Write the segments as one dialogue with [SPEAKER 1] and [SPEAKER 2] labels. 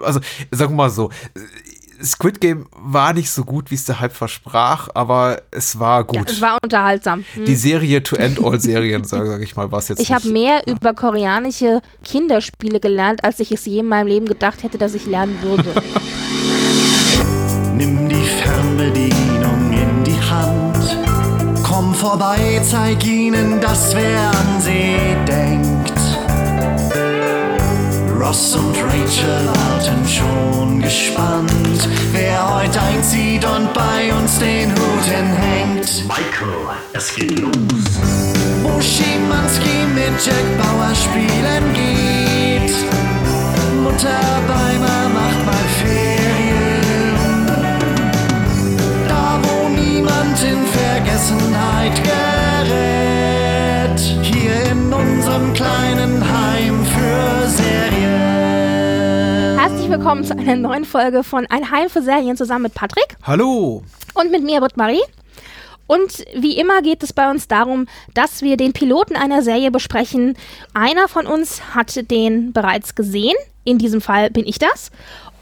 [SPEAKER 1] also sagen wir mal so, Squid Game war nicht so gut, wie es der Hype versprach, aber es war gut. Ja,
[SPEAKER 2] es war unterhaltsam.
[SPEAKER 1] Hm. Die Serie to end all Serien, sage sag ich mal, war es jetzt.
[SPEAKER 2] Ich habe mehr ja. über koreanische Kinderspiele gelernt, als ich es je in meinem Leben gedacht hätte, dass ich lernen würde.
[SPEAKER 3] Nimm die Fernbedienung in die Hand. Komm vorbei, zeig ihnen, dass wer an sie denkt. Ross und Rachel warten schon gespannt, wer heute einzieht und bei uns den Hut hinhängt.
[SPEAKER 4] Michael, es geht los.
[SPEAKER 3] Wo Schimanski mit Jack Bauer spielen geht. Mutter Beimer macht mal Ferien. Da wo niemand in Vergessenheit gerät. Hier in unserem kleinen Heim
[SPEAKER 2] willkommen zu einer neuen Folge von Ein Heim für Serien zusammen mit Patrick.
[SPEAKER 1] Hallo.
[SPEAKER 2] Und mit mir, Britt Marie. Und wie immer geht es bei uns darum, dass wir den Piloten einer Serie besprechen. Einer von uns hat den bereits gesehen. In diesem Fall bin ich das.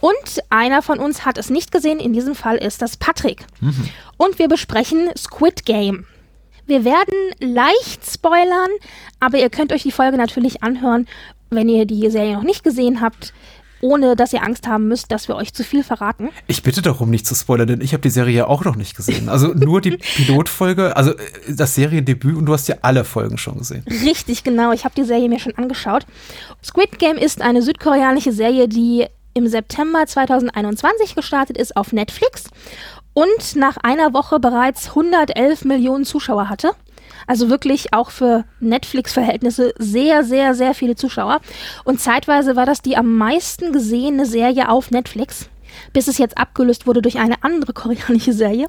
[SPEAKER 2] Und einer von uns hat es nicht gesehen. In diesem Fall ist das Patrick. Mhm. Und wir besprechen Squid Game. Wir werden leicht spoilern, aber ihr könnt euch die Folge natürlich anhören, wenn ihr die Serie noch nicht gesehen habt ohne dass ihr Angst haben müsst, dass wir euch zu viel verraten.
[SPEAKER 1] Ich bitte darum, nicht zu spoilern, denn ich habe die Serie ja auch noch nicht gesehen. Also nur die Pilotfolge, also äh, das Seriendebüt und du hast ja alle Folgen schon gesehen.
[SPEAKER 2] Richtig, genau. Ich habe die Serie mir schon angeschaut. Squid Game ist eine südkoreanische Serie, die im September 2021 gestartet ist auf Netflix und nach einer Woche bereits 111 Millionen Zuschauer hatte. Also wirklich auch für Netflix-Verhältnisse sehr, sehr, sehr viele Zuschauer. Und zeitweise war das die am meisten gesehene Serie auf Netflix, bis es jetzt abgelöst wurde durch eine andere koreanische Serie.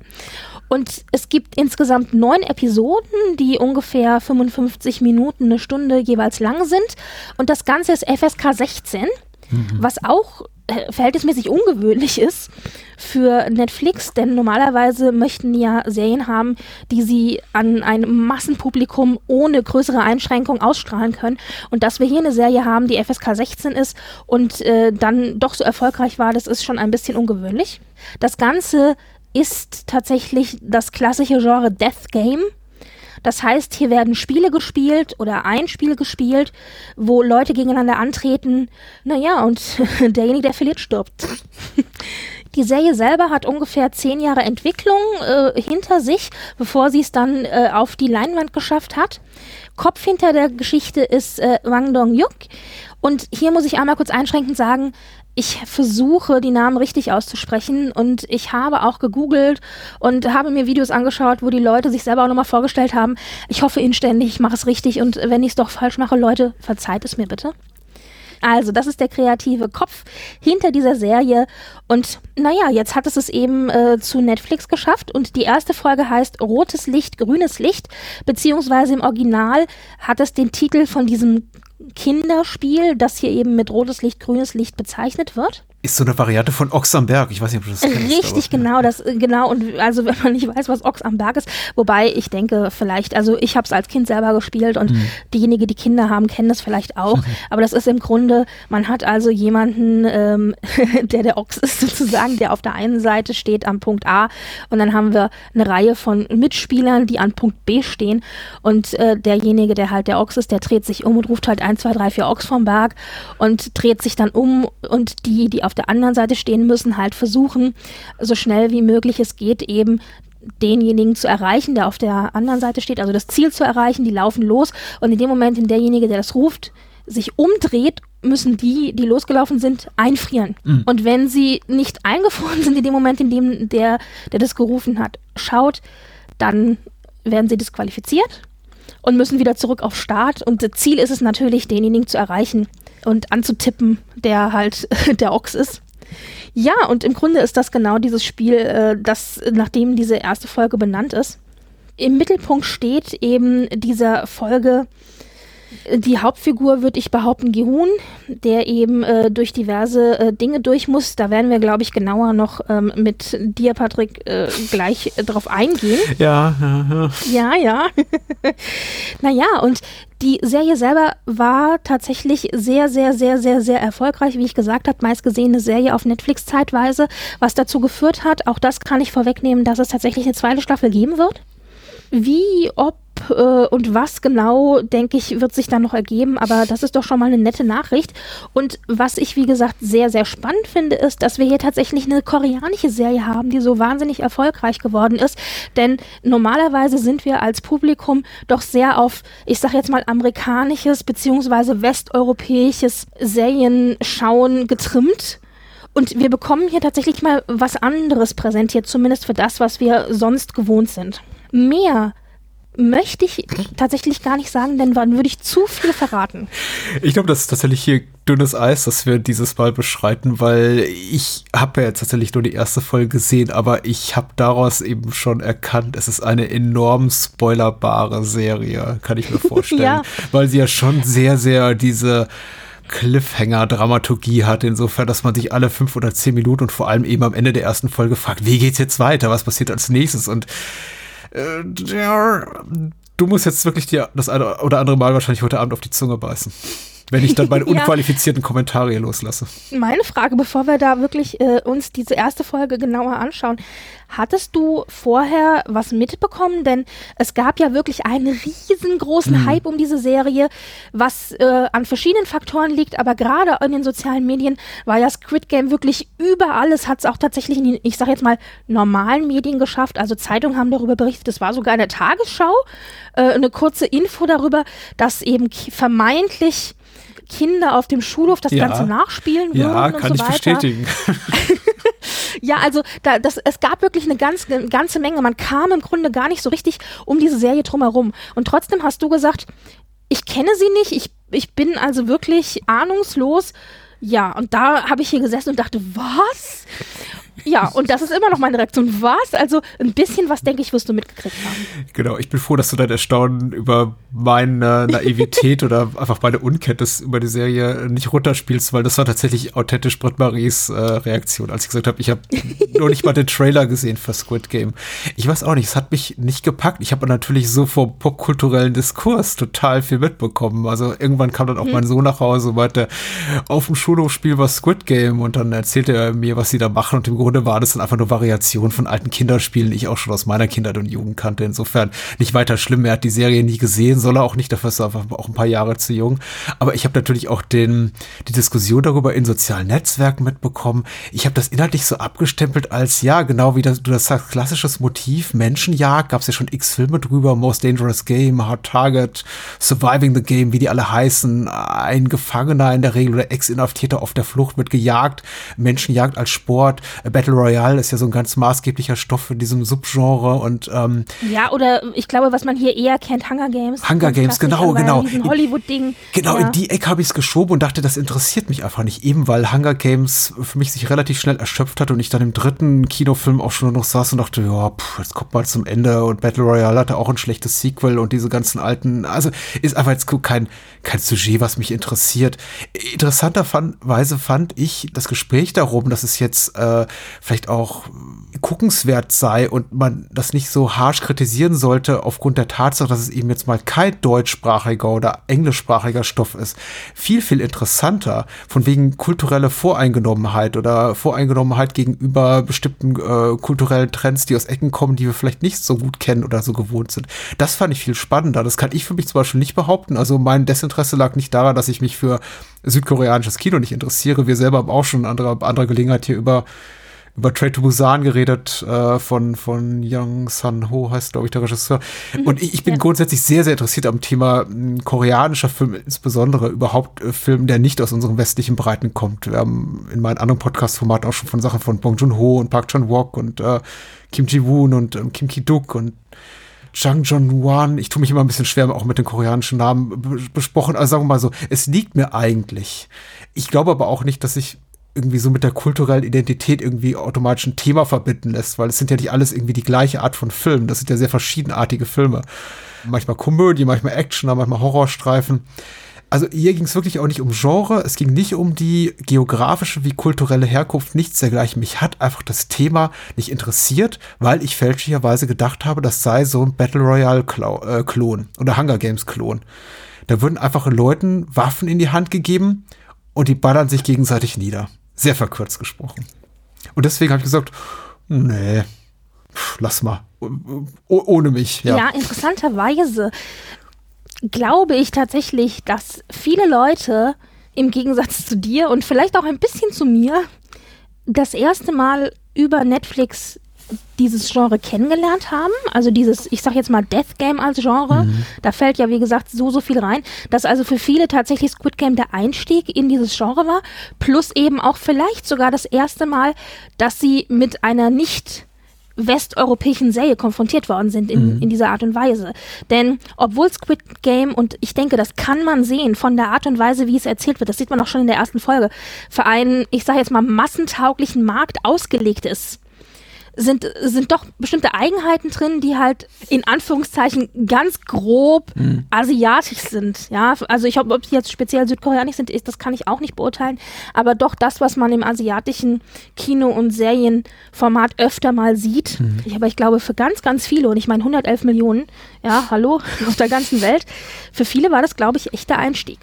[SPEAKER 2] Und es gibt insgesamt neun Episoden, die ungefähr 55 Minuten, eine Stunde jeweils lang sind. Und das Ganze ist FSK 16, mhm. was auch äh, verhältnismäßig ungewöhnlich ist für Netflix, denn normalerweise möchten ja Serien haben, die sie an ein Massenpublikum ohne größere Einschränkung ausstrahlen können. Und dass wir hier eine Serie haben, die FSK 16 ist und äh, dann doch so erfolgreich war, das ist schon ein bisschen ungewöhnlich. Das Ganze ist tatsächlich das klassische Genre Death Game. Das heißt, hier werden Spiele gespielt oder ein Spiel gespielt, wo Leute gegeneinander antreten. Naja, und derjenige, der verliert, stirbt. Die Serie selber hat ungefähr zehn Jahre Entwicklung äh, hinter sich, bevor sie es dann äh, auf die Leinwand geschafft hat. Kopf hinter der Geschichte ist äh, Wang Dong-yuk. Und hier muss ich einmal kurz einschränkend sagen, ich versuche, die Namen richtig auszusprechen und ich habe auch gegoogelt und habe mir Videos angeschaut, wo die Leute sich selber auch nochmal vorgestellt haben. Ich hoffe inständig, ich mache es richtig und wenn ich es doch falsch mache, Leute, verzeiht es mir bitte. Also, das ist der kreative Kopf hinter dieser Serie. Und naja, jetzt hat es es eben äh, zu Netflix geschafft. Und die erste Folge heißt Rotes Licht, grünes Licht. Beziehungsweise im Original hat es den Titel von diesem Kinderspiel, das hier eben mit rotes Licht, grünes Licht bezeichnet wird
[SPEAKER 1] ist so eine Variante von Ochs am Berg. Ich weiß nicht, ob du das
[SPEAKER 2] kennst. Richtig, aber, genau. Das, genau. Und also, wenn man nicht weiß, was Ochs am Berg ist, wobei ich denke, vielleicht, also ich habe es als Kind selber gespielt und mhm. diejenigen, die Kinder haben, kennen das vielleicht auch. Mhm. Aber das ist im Grunde, man hat also jemanden, ähm, der der Ochs ist sozusagen, der auf der einen Seite steht am Punkt A und dann haben wir eine Reihe von Mitspielern, die an Punkt B stehen und äh, derjenige, der halt der Ochs ist, der dreht sich um und ruft halt 1, 2, 3, 4 Ochs vom Berg und dreht sich dann um und die, die auf auf der anderen Seite stehen müssen, halt versuchen, so schnell wie möglich es geht, eben denjenigen zu erreichen, der auf der anderen Seite steht, also das Ziel zu erreichen, die laufen los und in dem Moment, in derjenige, der das ruft, sich umdreht, müssen die, die losgelaufen sind, einfrieren. Mhm. Und wenn sie nicht eingefroren sind in dem Moment, in dem der, der das gerufen hat, schaut, dann werden sie disqualifiziert und müssen wieder zurück auf Start. Und das Ziel ist es natürlich, denjenigen zu erreichen, und anzutippen, der halt der Ochs ist. Ja, und im Grunde ist das genau dieses Spiel, äh, das nachdem diese erste Folge benannt ist. Im Mittelpunkt steht eben dieser Folge Die Hauptfigur würde ich behaupten Gihun, der eben äh, durch diverse äh, Dinge durch muss. Da werden wir, glaube ich, genauer noch ähm, mit dir, Patrick, äh, gleich äh, drauf eingehen.
[SPEAKER 1] Ja, ja, ja.
[SPEAKER 2] Ja, ja. naja, und die Serie selber war tatsächlich sehr, sehr, sehr, sehr, sehr erfolgreich. Wie ich gesagt habe, meistgesehene Serie auf Netflix zeitweise, was dazu geführt hat, auch das kann ich vorwegnehmen, dass es tatsächlich eine zweite Staffel geben wird. Wie, ob äh, und was genau, denke ich, wird sich dann noch ergeben, aber das ist doch schon mal eine nette Nachricht. Und was ich, wie gesagt, sehr, sehr spannend finde, ist, dass wir hier tatsächlich eine koreanische Serie haben, die so wahnsinnig erfolgreich geworden ist. Denn normalerweise sind wir als Publikum doch sehr auf, ich sag jetzt mal, amerikanisches beziehungsweise westeuropäisches Serienschauen getrimmt. Und wir bekommen hier tatsächlich mal was anderes präsentiert, zumindest für das, was wir sonst gewohnt sind. Mehr möchte ich tatsächlich gar nicht sagen, denn dann würde ich zu viel verraten.
[SPEAKER 1] Ich glaube, das ist tatsächlich hier dünnes Eis, das wir dieses Mal beschreiten, weil ich habe ja jetzt tatsächlich nur die erste Folge gesehen, aber ich habe daraus eben schon erkannt, es ist eine enorm spoilerbare Serie, kann ich mir vorstellen, ja. weil sie ja schon sehr, sehr diese Cliffhanger-Dramaturgie hat, insofern, dass man sich alle fünf oder zehn Minuten und vor allem eben am Ende der ersten Folge fragt, wie geht's jetzt weiter, was passiert als nächstes und äh, du musst jetzt wirklich dir das eine oder andere Mal wahrscheinlich heute Abend auf die Zunge beißen wenn ich dann meine ja. unqualifizierten Kommentare loslasse.
[SPEAKER 2] Meine Frage, bevor wir da wirklich äh, uns diese erste Folge genauer anschauen, hattest du vorher was mitbekommen? Denn es gab ja wirklich einen riesengroßen hm. Hype um diese Serie, was äh, an verschiedenen Faktoren liegt, aber gerade in den sozialen Medien war ja Squid Game wirklich überall. Es hat es auch tatsächlich in den, ich sag jetzt mal, normalen Medien geschafft. Also Zeitungen haben darüber berichtet, es war sogar eine Tagesschau, äh, eine kurze Info darüber, dass eben vermeintlich Kinder auf dem Schulhof das ja. Ganze nachspielen würden
[SPEAKER 1] ja,
[SPEAKER 2] und
[SPEAKER 1] kann
[SPEAKER 2] so
[SPEAKER 1] ich
[SPEAKER 2] weiter.
[SPEAKER 1] bestätigen.
[SPEAKER 2] ja, also da, das, es gab wirklich eine, ganz, eine ganze Menge. Man kam im Grunde gar nicht so richtig um diese Serie drumherum. Und trotzdem hast du gesagt, ich kenne sie nicht, ich, ich bin also wirklich ahnungslos. Ja, und da habe ich hier gesessen und dachte, was? Ja, und das ist immer noch meine Reaktion. Was? Also ein bisschen was, denke ich, wirst du mitgekriegt haben.
[SPEAKER 1] Genau, ich bin froh, dass du dein Erstaunen über meine Naivität oder einfach meine Unkenntnis über die Serie nicht runterspielst, weil das war tatsächlich authentisch Britt Maries äh, Reaktion, als ich gesagt habe, ich habe nur nicht mal den Trailer gesehen für Squid Game. Ich weiß auch nicht, es hat mich nicht gepackt. Ich habe natürlich so vom popkulturellen Diskurs total viel mitbekommen. Also irgendwann kam dann auch hm. mein Sohn nach Hause und meinte, auf dem Schulhof spielen wir Squid Game und dann erzählte er mir, was sie da machen und im Grunde war das dann einfach nur Variation von alten Kinderspielen, die ich auch schon aus meiner Kindheit und Jugend kannte. Insofern nicht weiter schlimm. Er hat die Serie nie gesehen, soll er auch nicht, dafür ist er einfach auch ein paar Jahre zu jung. Aber ich habe natürlich auch den, die Diskussion darüber in sozialen Netzwerken mitbekommen. Ich habe das inhaltlich so abgestempelt als, ja, genau wie das, du das sagst, klassisches Motiv, Menschenjagd, gab es ja schon x Filme drüber, Most Dangerous Game, Hard Target, Surviving the Game, wie die alle heißen, ein Gefangener in der Regel oder Ex-Inhaftierter auf der Flucht wird gejagt, Menschenjagd als Sport, Battle Royale ist ja so ein ganz maßgeblicher Stoff in diesem Subgenre und ähm,
[SPEAKER 2] ja oder ich glaube, was man hier eher kennt, Hunger Games.
[SPEAKER 1] Hunger Games, genau, genau.
[SPEAKER 2] Hollywood-Ding.
[SPEAKER 1] Genau, ja. in die Ecke habe ich es geschoben und dachte, das interessiert mich einfach nicht, eben weil Hunger Games für mich sich relativ schnell erschöpft hat und ich dann im dritten Kinofilm auch schon noch saß und dachte, ja, pff, jetzt kommt mal zum Ende und Battle Royale hatte auch ein schlechtes Sequel und diese ganzen alten, also ist einfach jetzt kein kein Sujet, was mich interessiert. Interessanterweise fand ich das Gespräch darum, dass es jetzt äh, vielleicht auch guckenswert sei und man das nicht so harsch kritisieren sollte aufgrund der Tatsache, dass es eben jetzt mal kein deutschsprachiger oder englischsprachiger Stoff ist. Viel, viel interessanter von wegen kulturelle Voreingenommenheit oder Voreingenommenheit gegenüber bestimmten äh, kulturellen Trends, die aus Ecken kommen, die wir vielleicht nicht so gut kennen oder so gewohnt sind. Das fand ich viel spannender. Das kann ich für mich zum Beispiel nicht behaupten. Also mein Desinteresse lag nicht daran, dass ich mich für südkoreanisches Kino nicht interessiere. Wir selber haben auch schon andere, andere Gelegenheit hier über über Trade to Busan geredet, äh, von, von Young Sun Ho heißt, glaube ich, der Regisseur. Mhm, und ich, ich bin ja. grundsätzlich sehr, sehr interessiert am Thema hm, koreanischer Film, insbesondere überhaupt äh, Film, der nicht aus unseren westlichen Breiten kommt. Wir haben in meinen anderen Podcast-Formaten auch schon von Sachen von Bong Joon-ho und Park Chan-wook und äh, Kim Ji-woon und ähm, Kim Ki-duk und Jang Jong-wan, ich tue mich immer ein bisschen schwer auch mit den koreanischen Namen besprochen, also sagen wir mal so, es liegt mir eigentlich. Ich glaube aber auch nicht, dass ich irgendwie so mit der kulturellen Identität irgendwie automatisch ein Thema verbinden lässt, weil es sind ja nicht alles irgendwie die gleiche Art von Filmen. Das sind ja sehr verschiedenartige Filme. Manchmal Komödie, manchmal Action, manchmal Horrorstreifen. Also hier ging es wirklich auch nicht um Genre, es ging nicht um die geografische wie kulturelle Herkunft, nichts dergleichen. Mich hat einfach das Thema nicht interessiert, weil ich fälschlicherweise gedacht habe, das sei so ein Battle Royale-Klon äh, oder Hunger Games-Klon. Da würden einfach Leuten Waffen in die Hand gegeben und die ballern sich gegenseitig nieder. Sehr verkürzt gesprochen. Und deswegen habe ich gesagt, nee, lass mal. Oh, ohne mich.
[SPEAKER 2] Ja. ja, interessanterweise glaube ich tatsächlich, dass viele Leute im Gegensatz zu dir und vielleicht auch ein bisschen zu mir das erste Mal über Netflix dieses Genre kennengelernt haben. Also dieses, ich sag jetzt mal Death Game als Genre. Mhm. Da fällt ja, wie gesagt, so, so viel rein, dass also für viele tatsächlich Squid Game der Einstieg in dieses Genre war. Plus eben auch vielleicht sogar das erste Mal, dass sie mit einer nicht westeuropäischen Serie konfrontiert worden sind in, mhm. in dieser Art und Weise. Denn obwohl Squid Game, und ich denke, das kann man sehen von der Art und Weise, wie es erzählt wird, das sieht man auch schon in der ersten Folge, für einen, ich sage jetzt mal, massentauglichen Markt ausgelegt ist, sind, sind doch bestimmte Eigenheiten drin, die halt in Anführungszeichen ganz grob mhm. asiatisch sind. Ja, also ich ob sie jetzt speziell südkoreanisch sind, ist, das kann ich auch nicht beurteilen. Aber doch das, was man im asiatischen Kino- und Serienformat öfter mal sieht. Mhm. Ich, aber ich glaube, für ganz, ganz viele, und ich meine 111 Millionen, ja, hallo, auf der ganzen Welt, für viele war das, glaube ich, echter Einstieg.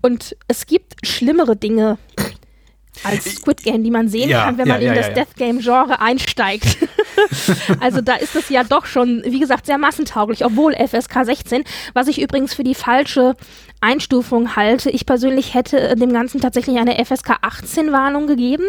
[SPEAKER 2] Und es gibt schlimmere Dinge, als Squid Game, die man sehen ja, kann, wenn man ja, in das Death Game Genre einsteigt. also da ist es ja doch schon, wie gesagt, sehr massentauglich, obwohl FSK 16, was ich übrigens für die falsche Einstufung halte. Ich persönlich hätte dem Ganzen tatsächlich eine FSK 18 Warnung gegeben.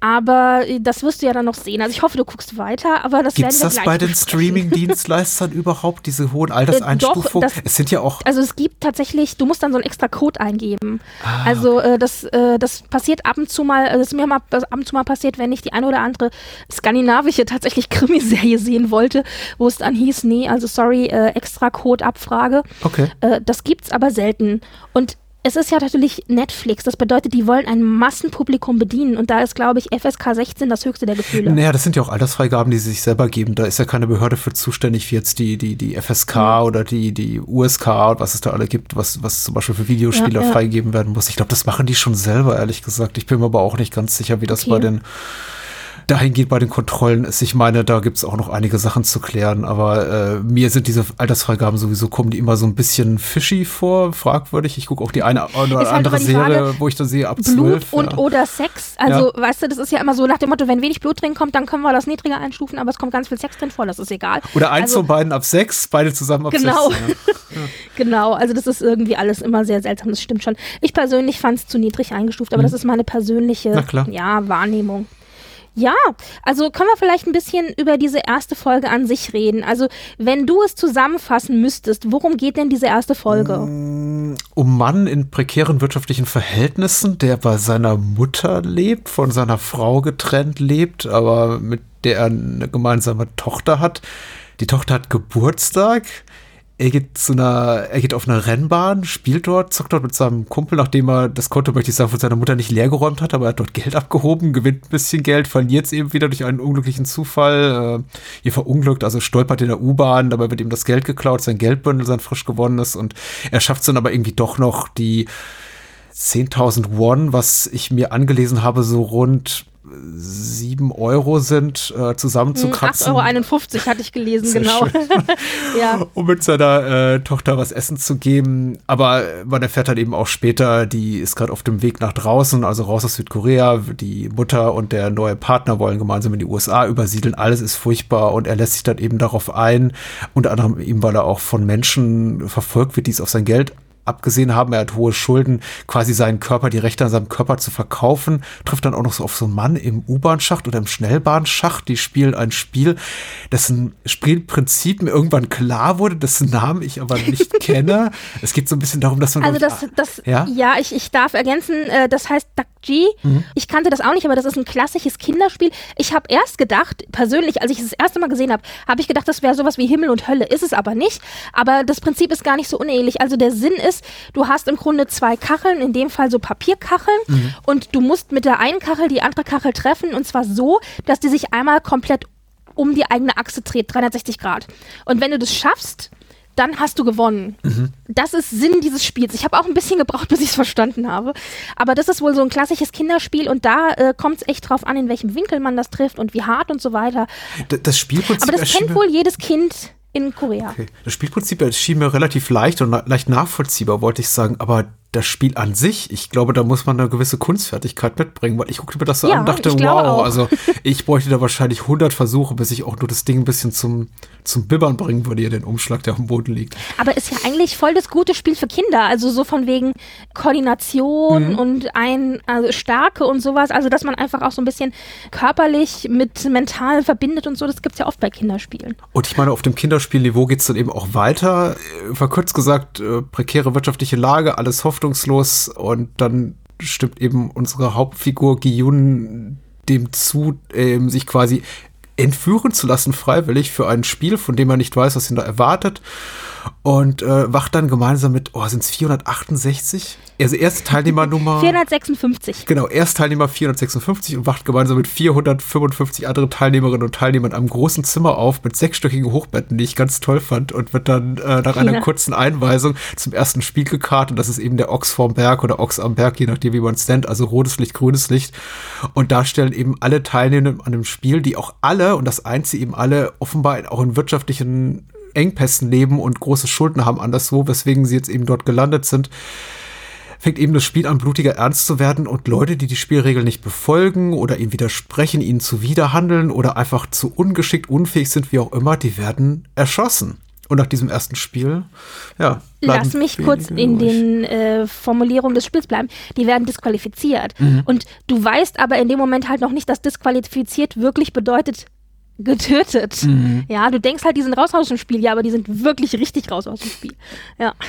[SPEAKER 2] Aber äh, das wirst du ja dann noch sehen. Also ich hoffe, du guckst weiter, aber das
[SPEAKER 1] Gibt's
[SPEAKER 2] werden wir
[SPEAKER 1] das bei den Streaming-Dienstleistern überhaupt, diese hohen Alterseinstufungen? Äh, es sind ja auch.
[SPEAKER 2] Also es gibt tatsächlich, du musst dann so einen extra Code eingeben. Ah, also äh, das, äh, das passiert ab und zu mal, äh, das ist mir mal ab und zu mal passiert, wenn ich die eine oder andere skandinavische tatsächlich Krimiserie sehen wollte, wo es dann hieß, nee, also sorry, äh, extra Code Abfrage.
[SPEAKER 1] Okay.
[SPEAKER 2] das gibt's aber selten. Und es ist ja natürlich Netflix. Das bedeutet, die wollen ein Massenpublikum bedienen. Und da ist, glaube ich, FSK 16 das höchste der Gefühle.
[SPEAKER 1] Naja, das sind ja auch Altersfreigaben, die sie sich selber geben. Da ist ja keine Behörde für zuständig, wie jetzt die, die, die FSK mhm. oder die, die USK und was es da alle gibt, was, was zum Beispiel für Videospieler ja, ja. freigegeben werden muss. Ich glaube, das machen die schon selber, ehrlich gesagt. Ich bin mir aber auch nicht ganz sicher, wie das okay. bei den dahingehend bei den Kontrollen ist. Ich meine, da gibt es auch noch einige Sachen zu klären, aber äh, mir sind diese Altersfreigaben sowieso, kommen die immer so ein bisschen fishy vor, fragwürdig. Ich gucke auch die eine oder halt andere Serie, Frage, wo ich da sehe, ab
[SPEAKER 2] Blut 12, und ja. oder Sex. Also, ja. weißt du, das ist ja immer so nach dem Motto, wenn wenig Blut drin kommt, dann können wir das niedriger einstufen, aber es kommt ganz viel Sex drin vor, das ist egal.
[SPEAKER 1] Oder eins also, von beiden ab sechs, beide zusammen ab
[SPEAKER 2] genau.
[SPEAKER 1] sechs.
[SPEAKER 2] Ja. genau, also das ist irgendwie alles immer sehr seltsam, das stimmt schon. Ich persönlich fand es zu niedrig eingestuft, aber mhm. das ist meine persönliche ja, Wahrnehmung. Ja, also können wir vielleicht ein bisschen über diese erste Folge an sich reden. Also, wenn du es zusammenfassen müsstest, worum geht denn diese erste Folge? Mm,
[SPEAKER 1] um Mann in prekären wirtschaftlichen Verhältnissen, der bei seiner Mutter lebt, von seiner Frau getrennt lebt, aber mit der er eine gemeinsame Tochter hat. Die Tochter hat Geburtstag er geht zu einer, er geht auf eine Rennbahn, spielt dort, zockt dort mit seinem Kumpel, nachdem er das Konto, möchte ich sagen, von seiner Mutter nicht leergeräumt hat, aber er hat dort Geld abgehoben, gewinnt ein bisschen Geld, verliert es eben wieder durch einen unglücklichen Zufall. Äh, ihr verunglückt, also stolpert in der U-Bahn, dabei wird ihm das Geld geklaut, sein Geldbündel, sein frisch gewonnenes und er schafft es dann aber irgendwie doch noch die 10.000 Won, was ich mir angelesen habe, so rund 7 Euro sind, äh, zusammenzukratzen.
[SPEAKER 2] 8,51 Euro hatte ich gelesen, Sehr genau.
[SPEAKER 1] ja. Um mit seiner äh, Tochter was essen zu geben. Aber man erfährt dann eben auch später, die ist gerade auf dem Weg nach draußen, also raus aus Südkorea. Die Mutter und der neue Partner wollen gemeinsam in die USA übersiedeln. Alles ist furchtbar und er lässt sich dann eben darauf ein, unter anderem eben, weil er auch von Menschen verfolgt wird, die es auf sein Geld abgesehen haben, er hat hohe Schulden, quasi seinen Körper, die Rechte an seinem Körper zu verkaufen, trifft dann auch noch so auf so einen Mann im U-Bahn-Schacht oder im Schnellbahnschacht, die spielen ein Spiel, dessen Spielprinzip mir irgendwann klar wurde, dessen Namen ich aber nicht kenne. Es geht so ein bisschen darum, dass man...
[SPEAKER 2] Also das, das ja, ja ich, ich darf ergänzen, äh, das heißt Dakji. Mhm. Ich kannte das auch nicht, aber das ist ein klassisches Kinderspiel. Ich habe erst gedacht, persönlich, als ich es das erste Mal gesehen habe, habe ich gedacht, das wäre sowas wie Himmel und Hölle. Ist es aber nicht. Aber das Prinzip ist gar nicht so unähnlich. Also der Sinn ist, ist, du hast im Grunde zwei Kacheln, in dem Fall so Papierkacheln
[SPEAKER 1] Mhm.
[SPEAKER 2] und du musst mit der einen Kachel die andere Kachel treffen und zwar so, dass die sich einmal komplett um die eigene Achse dreht, 360 Grad. Und wenn du das schaffst, dann hast du gewonnen.
[SPEAKER 1] Mhm.
[SPEAKER 2] Das ist Sinn dieses Spiels. Ich habe auch ein bisschen gebraucht, bis ich es verstanden habe. Aber das ist wohl so ein klassisches Kinderspiel und da äh, kommt es echt drauf an, in welchem Winkel man das trifft und wie hart und so weiter.
[SPEAKER 1] D- Das Spielprinzip
[SPEAKER 2] Aber das kennt wohl jedes Kind in Korea.
[SPEAKER 1] Okay. Das Spielprinzip erschien mir relativ leicht und leicht nachvollziehbar, wollte ich sagen, aber das Spiel an sich, ich glaube, da muss man eine gewisse Kunstfertigkeit mitbringen, weil ich guckte mir das so
[SPEAKER 2] Ja,
[SPEAKER 1] an und dachte, wow,
[SPEAKER 2] auch.
[SPEAKER 1] also ich bräuchte da wahrscheinlich 100 Versuche, bis ich auch nur das Ding ein bisschen zum, zum Bibbern bringen würde, hier den Umschlag, der auf dem Boden liegt.
[SPEAKER 2] Aber ist ja eigentlich voll das gute Spiel für Kinder. Also so von wegen Koordination
[SPEAKER 1] Mhm.
[SPEAKER 2] und ein also Stärke und sowas. Also dass man einfach auch so ein bisschen körperlich mit mental verbindet und so. Das gibt's ja oft bei Kinderspielen.
[SPEAKER 1] Und ich meine, auf dem Kinderspielniveau geht's dann eben auch weiter. Äh, Verkürzt gesagt, äh, prekäre wirtschaftliche Lage, alles hoffnungslos und dann stimmt eben unsere Hauptfigur Giyun dem zu, ähm, sich quasi entführen zu lassen, freiwillig für ein Spiel, von dem er nicht weiß, was ihn da erwartet. Und äh, wacht dann gemeinsam mit, oh, sind es 468? Also erste Teilnehmernummer.
[SPEAKER 2] 456.
[SPEAKER 1] Genau, erst Teilnehmer 456 und wacht gemeinsam mit 455 anderen Teilnehmerinnen und Teilnehmern in einem großen Zimmer auf mit sechsstöckigen Hochbetten, die ich ganz toll fand und wird dann äh, nach einer
[SPEAKER 2] Ja.
[SPEAKER 1] kurzen Einweisung zum ersten Spiel gekarrt und das ist eben der Ochs vorm Berg oder Ochs am Berg, je nachdem wie man es nennt, also rotes Licht, grünes Licht und da stellen eben alle Teilnehmer an dem Spiel, die auch alle und das eint sie eben alle offenbar auch in wirtschaftlichen Engpässen leben und große Schulden haben anderswo, weswegen sie jetzt eben dort gelandet sind, fängt eben das Spiel an, blutiger ernst zu werden und Leute, die die Spielregeln nicht befolgen oder ihnen widersprechen, ihnen zuwiderhandeln oder einfach zu ungeschickt, unfähig sind, wie auch immer, die werden erschossen. Und nach diesem ersten Spiel, ja.
[SPEAKER 2] Lass mich kurz in
[SPEAKER 1] übrig.
[SPEAKER 2] den äh, Formulierungen des Spiels bleiben. Die werden disqualifiziert.
[SPEAKER 1] Mhm.
[SPEAKER 2] Und du weißt aber in dem Moment halt noch nicht, dass disqualifiziert wirklich bedeutet getötet.
[SPEAKER 1] Mhm.
[SPEAKER 2] Ja, du denkst halt, die sind raus aus dem Spiel, ja, aber die sind wirklich richtig raus aus dem Spiel. Ja.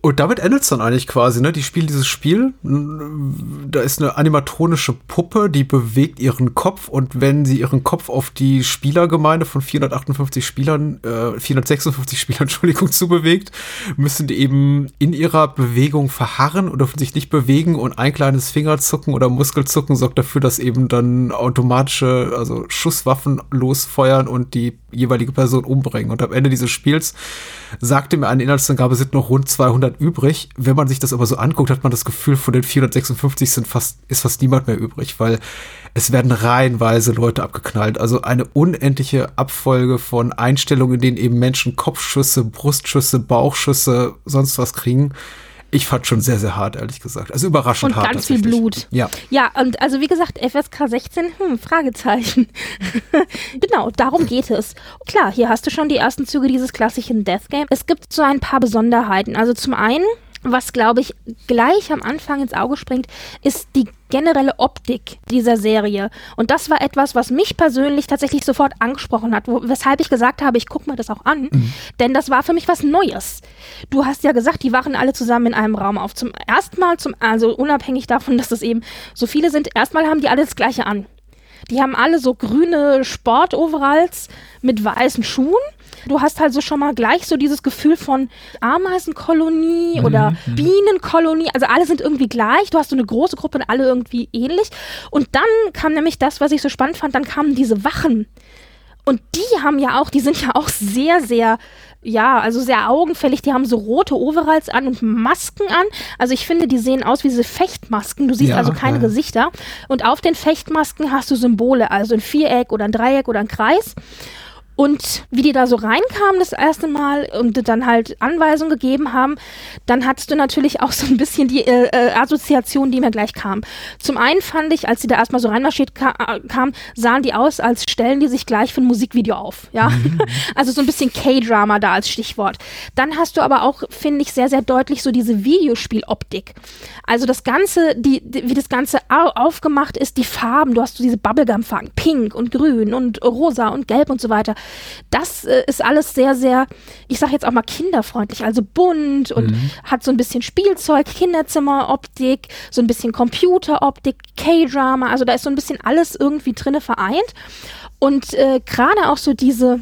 [SPEAKER 1] Und damit endet es dann eigentlich quasi, ne? Die spielen dieses Spiel. Da ist eine animatronische Puppe, die bewegt ihren Kopf und wenn sie ihren Kopf auf die Spielergemeinde von 458 Spielern, äh, 456 Spielern, Entschuldigung, zubewegt, müssen die eben in ihrer Bewegung verharren und dürfen sich nicht bewegen und ein kleines Fingerzucken oder Muskelzucken sorgt dafür, dass eben dann automatische, also Schusswaffen losfeuern und die jeweilige Person umbringen. Und am Ende dieses Spiels sagte mir eine Inhaltsangabe, sind noch rund 200 übrig. Wenn man sich das aber so anguckt, hat man das Gefühl, von den 456 sind fast, ist fast niemand mehr übrig, weil es werden reihenweise Leute abgeknallt. Also eine unendliche Abfolge von Einstellungen, in denen eben Menschen Kopfschüsse, Brustschüsse, Bauchschüsse, sonst was kriegen. Ich fand schon sehr, sehr hart, ehrlich gesagt. Also überraschend
[SPEAKER 2] Und
[SPEAKER 1] hart.
[SPEAKER 2] ganz viel. Blut.
[SPEAKER 1] Ja.
[SPEAKER 2] Ja, und also wie gesagt, FSK 16, hm, Fragezeichen. genau, darum geht es. Klar, hier hast du schon die ersten Züge dieses klassischen Death Game. Es gibt so ein paar Besonderheiten. Also zum einen, was glaube ich gleich am Anfang ins Auge springt, ist die generelle Optik dieser Serie. Und das war etwas, was mich persönlich tatsächlich sofort angesprochen hat, wo, weshalb ich gesagt habe, ich gucke mir das auch an, denn das war für mich was Neues. Du hast ja gesagt, die wachen alle zusammen in einem Raum auf. Zum ersten Mal, zum, also unabhängig davon, dass es eben so viele sind, erstmal haben die alle das gleiche an. Die haben alle so grüne Sportoveralls mit weißen Schuhen. Du hast also schon mal gleich so dieses Gefühl von Ameisenkolonie oder Bienenkolonie. Also alle sind irgendwie gleich. Du hast so eine große Gruppe und alle irgendwie ähnlich. Und dann kam nämlich das, was ich so spannend fand, dann kamen diese Wachen. Und die haben ja auch, die sind ja auch sehr, sehr, ja, also sehr augenfällig. Die haben so rote Overalls an und Masken an. Also ich finde, die sehen aus wie diese Fechtmasken. Du siehst
[SPEAKER 1] Ja,
[SPEAKER 2] also keine
[SPEAKER 1] ja.
[SPEAKER 2] Gesichter. Und auf den Fechtmasken hast du Symbole, also ein Viereck oder ein Dreieck oder ein Kreis. Und wie die da so reinkamen das erste Mal und dann halt Anweisungen gegeben haben, dann hattest du natürlich auch so ein bisschen die äh, äh, Assoziation, die mir gleich kam. Zum einen fand ich, als sie da erstmal so reinmarschiert ka äh, kamen, sahen die aus, als stellen die sich gleich für ein Musikvideo auf. Ja, also so ein bisschen K-Drama da als Stichwort. Dann hast du aber auch, finde ich, sehr, sehr deutlich so diese Videospieloptik. Also das Ganze, die, die, wie das Ganze au aufgemacht ist, die Farben, du hast so diese Bubblegum-Farben, pink und grün und rosa und gelb und so weiter. Das äh, ist alles sehr, sehr, ich sag jetzt auch mal kinderfreundlich, also bunt und hat so ein bisschen Spielzeug, Kinderzimmeroptik, so ein bisschen Computeroptik, K-Drama, also da ist so ein bisschen alles irgendwie drinne vereint. Und äh, gerade auch so diese,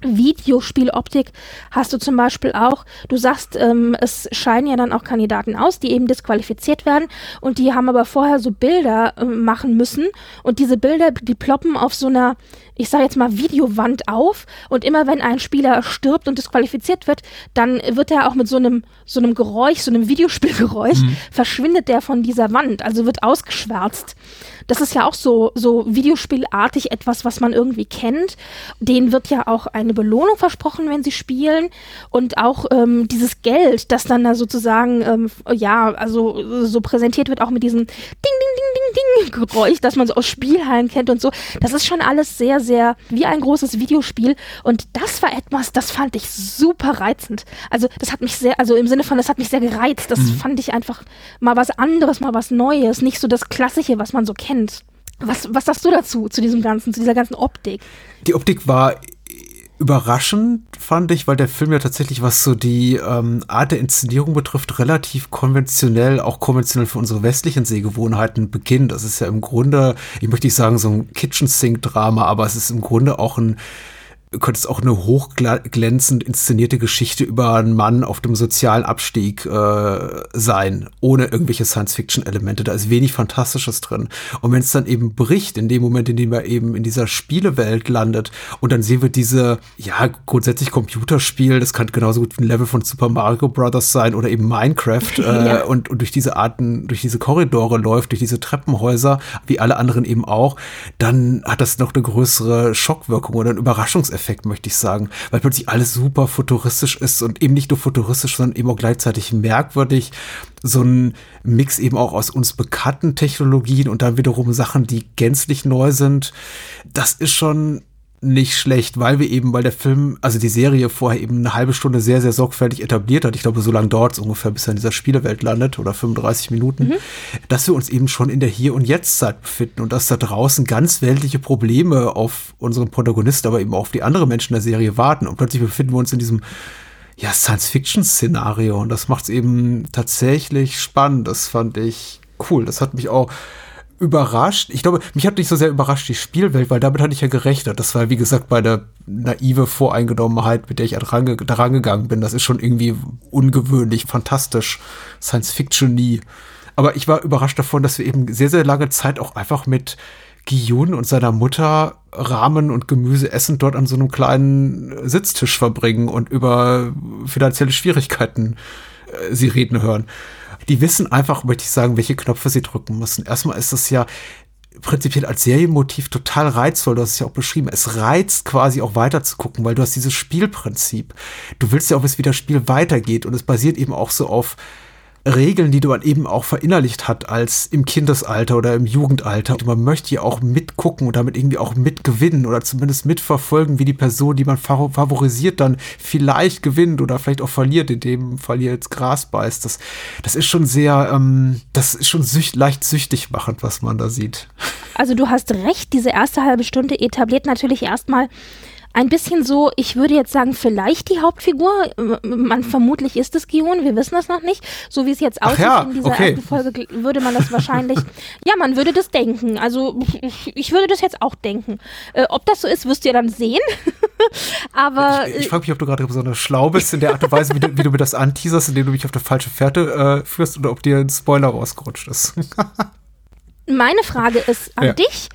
[SPEAKER 2] Videospieloptik hast du zum Beispiel auch, du sagst, ähm, es scheiden ja dann auch Kandidaten aus, die eben disqualifiziert werden und die haben aber vorher so Bilder äh, machen müssen. Und diese Bilder, die ploppen auf so einer, ich sage jetzt mal, Videowand auf und immer wenn ein Spieler stirbt und disqualifiziert wird, dann wird er auch mit so einem, so einem Geräusch, so einem Videospielgeräusch, mhm. verschwindet der von dieser Wand, also wird ausgeschwärzt das ist ja auch so, so Videospielartig etwas, was man irgendwie kennt. Denen wird ja auch eine Belohnung versprochen, wenn sie spielen. Und auch ähm, dieses Geld, das dann da sozusagen, ähm, ja, also so präsentiert wird, auch mit diesem Ding, Ding, Ding, Ding, Ding Geräusch, das man so aus Spielhallen kennt und so. Das ist schon alles sehr, sehr wie ein großes Videospiel. Und das war etwas, das fand ich super reizend. Also das hat mich sehr, also im Sinne von, das hat mich sehr gereizt. Das mhm. fand ich einfach mal was anderes, mal was Neues. Nicht so das Klassische, was man so kennt. Band. Was, was sagst du dazu, zu diesem ganzen, zu dieser ganzen Optik?
[SPEAKER 1] Die Optik war überraschend, fand ich, weil der Film ja tatsächlich, was so die ähm, Art der Inszenierung betrifft, relativ konventionell, auch konventionell für unsere westlichen Sehgewohnheiten beginnt. Das ist ja im Grunde, ich möchte nicht sagen so ein Kitchen-Sink-Drama, aber es ist im Grunde auch ein könnte es auch eine hochglänzend inszenierte Geschichte über einen Mann auf dem sozialen Abstieg äh, sein, ohne irgendwelche Science-Fiction-Elemente. Da ist wenig Fantastisches drin. Und wenn es dann eben bricht, in dem Moment, in dem er eben in dieser Spielewelt landet, und dann sehen wir diese, ja, grundsätzlich Computerspiel, das kann genauso gut ein Level von Super Mario Brothers sein oder eben Minecraft, äh, ja. und, und durch diese Arten, durch diese Korridore läuft, durch diese Treppenhäuser, wie alle anderen eben auch, dann hat das noch eine größere Schockwirkung oder ein Überraschungseffekt Effekt, möchte ich sagen, weil plötzlich alles super futuristisch ist und eben nicht nur futuristisch, sondern eben auch gleichzeitig merkwürdig. So ein Mix eben auch aus uns bekannten Technologien und dann wiederum Sachen, die gänzlich neu sind. Das ist schon nicht schlecht, weil wir eben, weil der Film, also die Serie vorher eben eine halbe Stunde sehr, sehr sorgfältig etabliert hat. Ich glaube, so lange dauert es ungefähr, bis er in dieser Spielewelt landet oder 35 Minuten, mhm. dass wir uns eben schon in der Hier- und Jetzt-Zeit befinden und dass da draußen ganz weltliche Probleme auf unseren Protagonisten, aber eben auch auf die anderen Menschen der Serie warten. Und plötzlich befinden wir uns in diesem ja, Science-Fiction-Szenario und das macht es eben tatsächlich spannend. Das fand ich cool. Das hat mich auch überrascht. Ich glaube, mich hat nicht so sehr überrascht die Spielwelt, weil damit hatte ich ja gerechnet. Das war, wie gesagt, meine naive Voreingenommenheit, mit der ich da rangegangen bin. Das ist schon irgendwie ungewöhnlich, fantastisch, Science-Fiction nie. Aber ich war überrascht davon, dass wir eben sehr, sehr lange Zeit auch einfach mit Giyun und seiner Mutter Rahmen und Gemüse essen dort an so einem kleinen Sitztisch verbringen und über finanzielle Schwierigkeiten äh, sie reden hören die wissen einfach, möchte ich sagen, welche Knöpfe sie drücken müssen. Erstmal ist es ja prinzipiell als Serienmotiv total reizvoll, du hast es ja auch beschrieben. Es reizt quasi auch weiter zu gucken, weil du hast dieses Spielprinzip. Du willst ja auch wie das Spiel weitergeht und es basiert eben auch so auf Regeln, die man eben auch verinnerlicht hat als im Kindesalter oder im Jugendalter. Und man möchte ja auch mitgucken und damit irgendwie auch mitgewinnen oder zumindest mitverfolgen, wie die Person, die man favorisiert, dann vielleicht gewinnt oder vielleicht auch verliert, in dem Fall hier jetzt Gras beißt. Das, das ist schon sehr, ähm, das ist schon sücht, leicht süchtig machend, was man da sieht.
[SPEAKER 2] Also du hast recht, diese erste halbe Stunde etabliert natürlich erstmal ein bisschen so, ich würde jetzt sagen, vielleicht die Hauptfigur. Man vermutlich ist es Gion, wir wissen das noch nicht. So wie es jetzt aussieht
[SPEAKER 1] ja,
[SPEAKER 2] in dieser
[SPEAKER 1] okay.
[SPEAKER 2] ersten Folge, würde man das wahrscheinlich. ja, man würde das denken. Also ich würde das jetzt auch denken. Äh, ob das so ist, wirst du ja dann sehen. Aber
[SPEAKER 1] ich, ich frage mich, ob du gerade besonders schlau bist in der Art und Weise, wie du, wie du mir das anteaserst, indem du mich auf der falsche Fährte äh, führst oder ob dir ein Spoiler rausgerutscht ist.
[SPEAKER 2] Meine Frage ist an ja. dich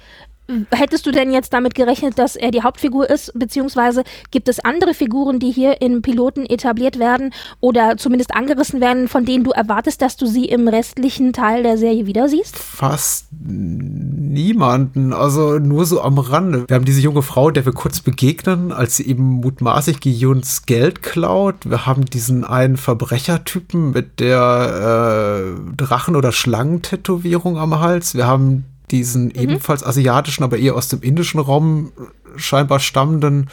[SPEAKER 2] Hättest du denn jetzt damit gerechnet, dass er die Hauptfigur ist, beziehungsweise gibt es andere Figuren, die hier im Piloten etabliert werden oder zumindest angerissen werden, von denen du erwartest, dass du sie im restlichen Teil der Serie wieder siehst?
[SPEAKER 1] Fast niemanden, also nur so am Rande. Wir haben diese junge Frau, der wir kurz begegnen, als sie eben mutmaßlich Gions Geld klaut. Wir haben diesen einen Verbrechertypen mit der äh, Drachen- oder Schlangentätowierung am Hals. Wir haben diesen mhm. ebenfalls asiatischen, aber eher aus dem indischen Raum scheinbar stammenden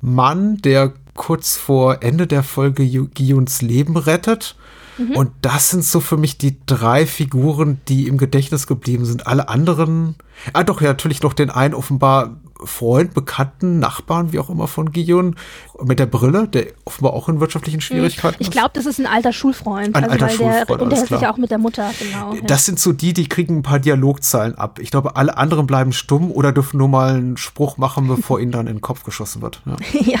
[SPEAKER 1] Mann, der kurz vor Ende der Folge Gions Leben rettet. Mhm. Und das sind so für mich die drei Figuren, die im Gedächtnis geblieben sind. Alle anderen, ah doch, ja, natürlich noch den einen offenbar Freund, Bekannten, Nachbarn, wie auch immer von Gion, mit der Brille, der offenbar auch in wirtschaftlichen hm, Schwierigkeiten
[SPEAKER 2] ich ist. Ich glaube, das ist ein alter Schulfreund.
[SPEAKER 1] Ein also, alter Schulfreund,
[SPEAKER 2] der unterhält sich ja auch mit der Mutter, genau.
[SPEAKER 1] Das sind so die, die kriegen ein paar Dialogzeilen ab. Ich glaube, alle anderen bleiben stumm oder dürfen nur mal einen Spruch machen, bevor ihnen dann in den Kopf geschossen wird.
[SPEAKER 2] Ja. ja.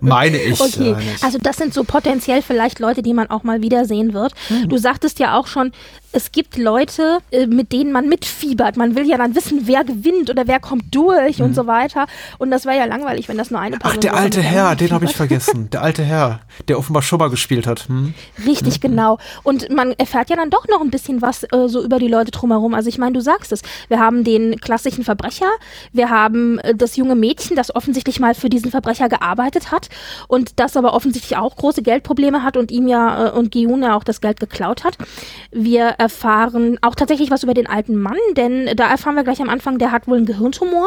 [SPEAKER 1] Meine ich.
[SPEAKER 2] Okay,
[SPEAKER 1] äh,
[SPEAKER 2] also das sind so potenziell vielleicht Leute, die man auch mal wiedersehen wird.
[SPEAKER 1] Mhm.
[SPEAKER 2] Du sagtest ja auch schon, es gibt Leute, äh, mit denen man mitfiebert. Man will ja dann wissen, wer gewinnt oder wer kommt durch und so weiter. Und das wäre ja langweilig, wenn das nur eine
[SPEAKER 1] Mhm. Ach,
[SPEAKER 2] Person
[SPEAKER 1] der alte Herr, den habe ich vergessen. Der alte Herr, der offenbar schon mal gespielt hat. Hm?
[SPEAKER 2] Richtig, genau. Und man erfährt ja dann doch noch ein bisschen was äh, so über die Leute drumherum. Also ich meine, du sagst es. Wir haben den klassischen Verbrecher, wir haben äh, das junge Mädchen, das offensichtlich mal für diesen Verbrecher gearbeitet hat und das aber offensichtlich auch große Geldprobleme hat und ihm ja äh, und Giyun ja auch das Geld geklaut hat. Wir erfahren auch tatsächlich was über den alten Mann, denn da erfahren wir gleich am Anfang, der hat wohl einen Gehirntumor.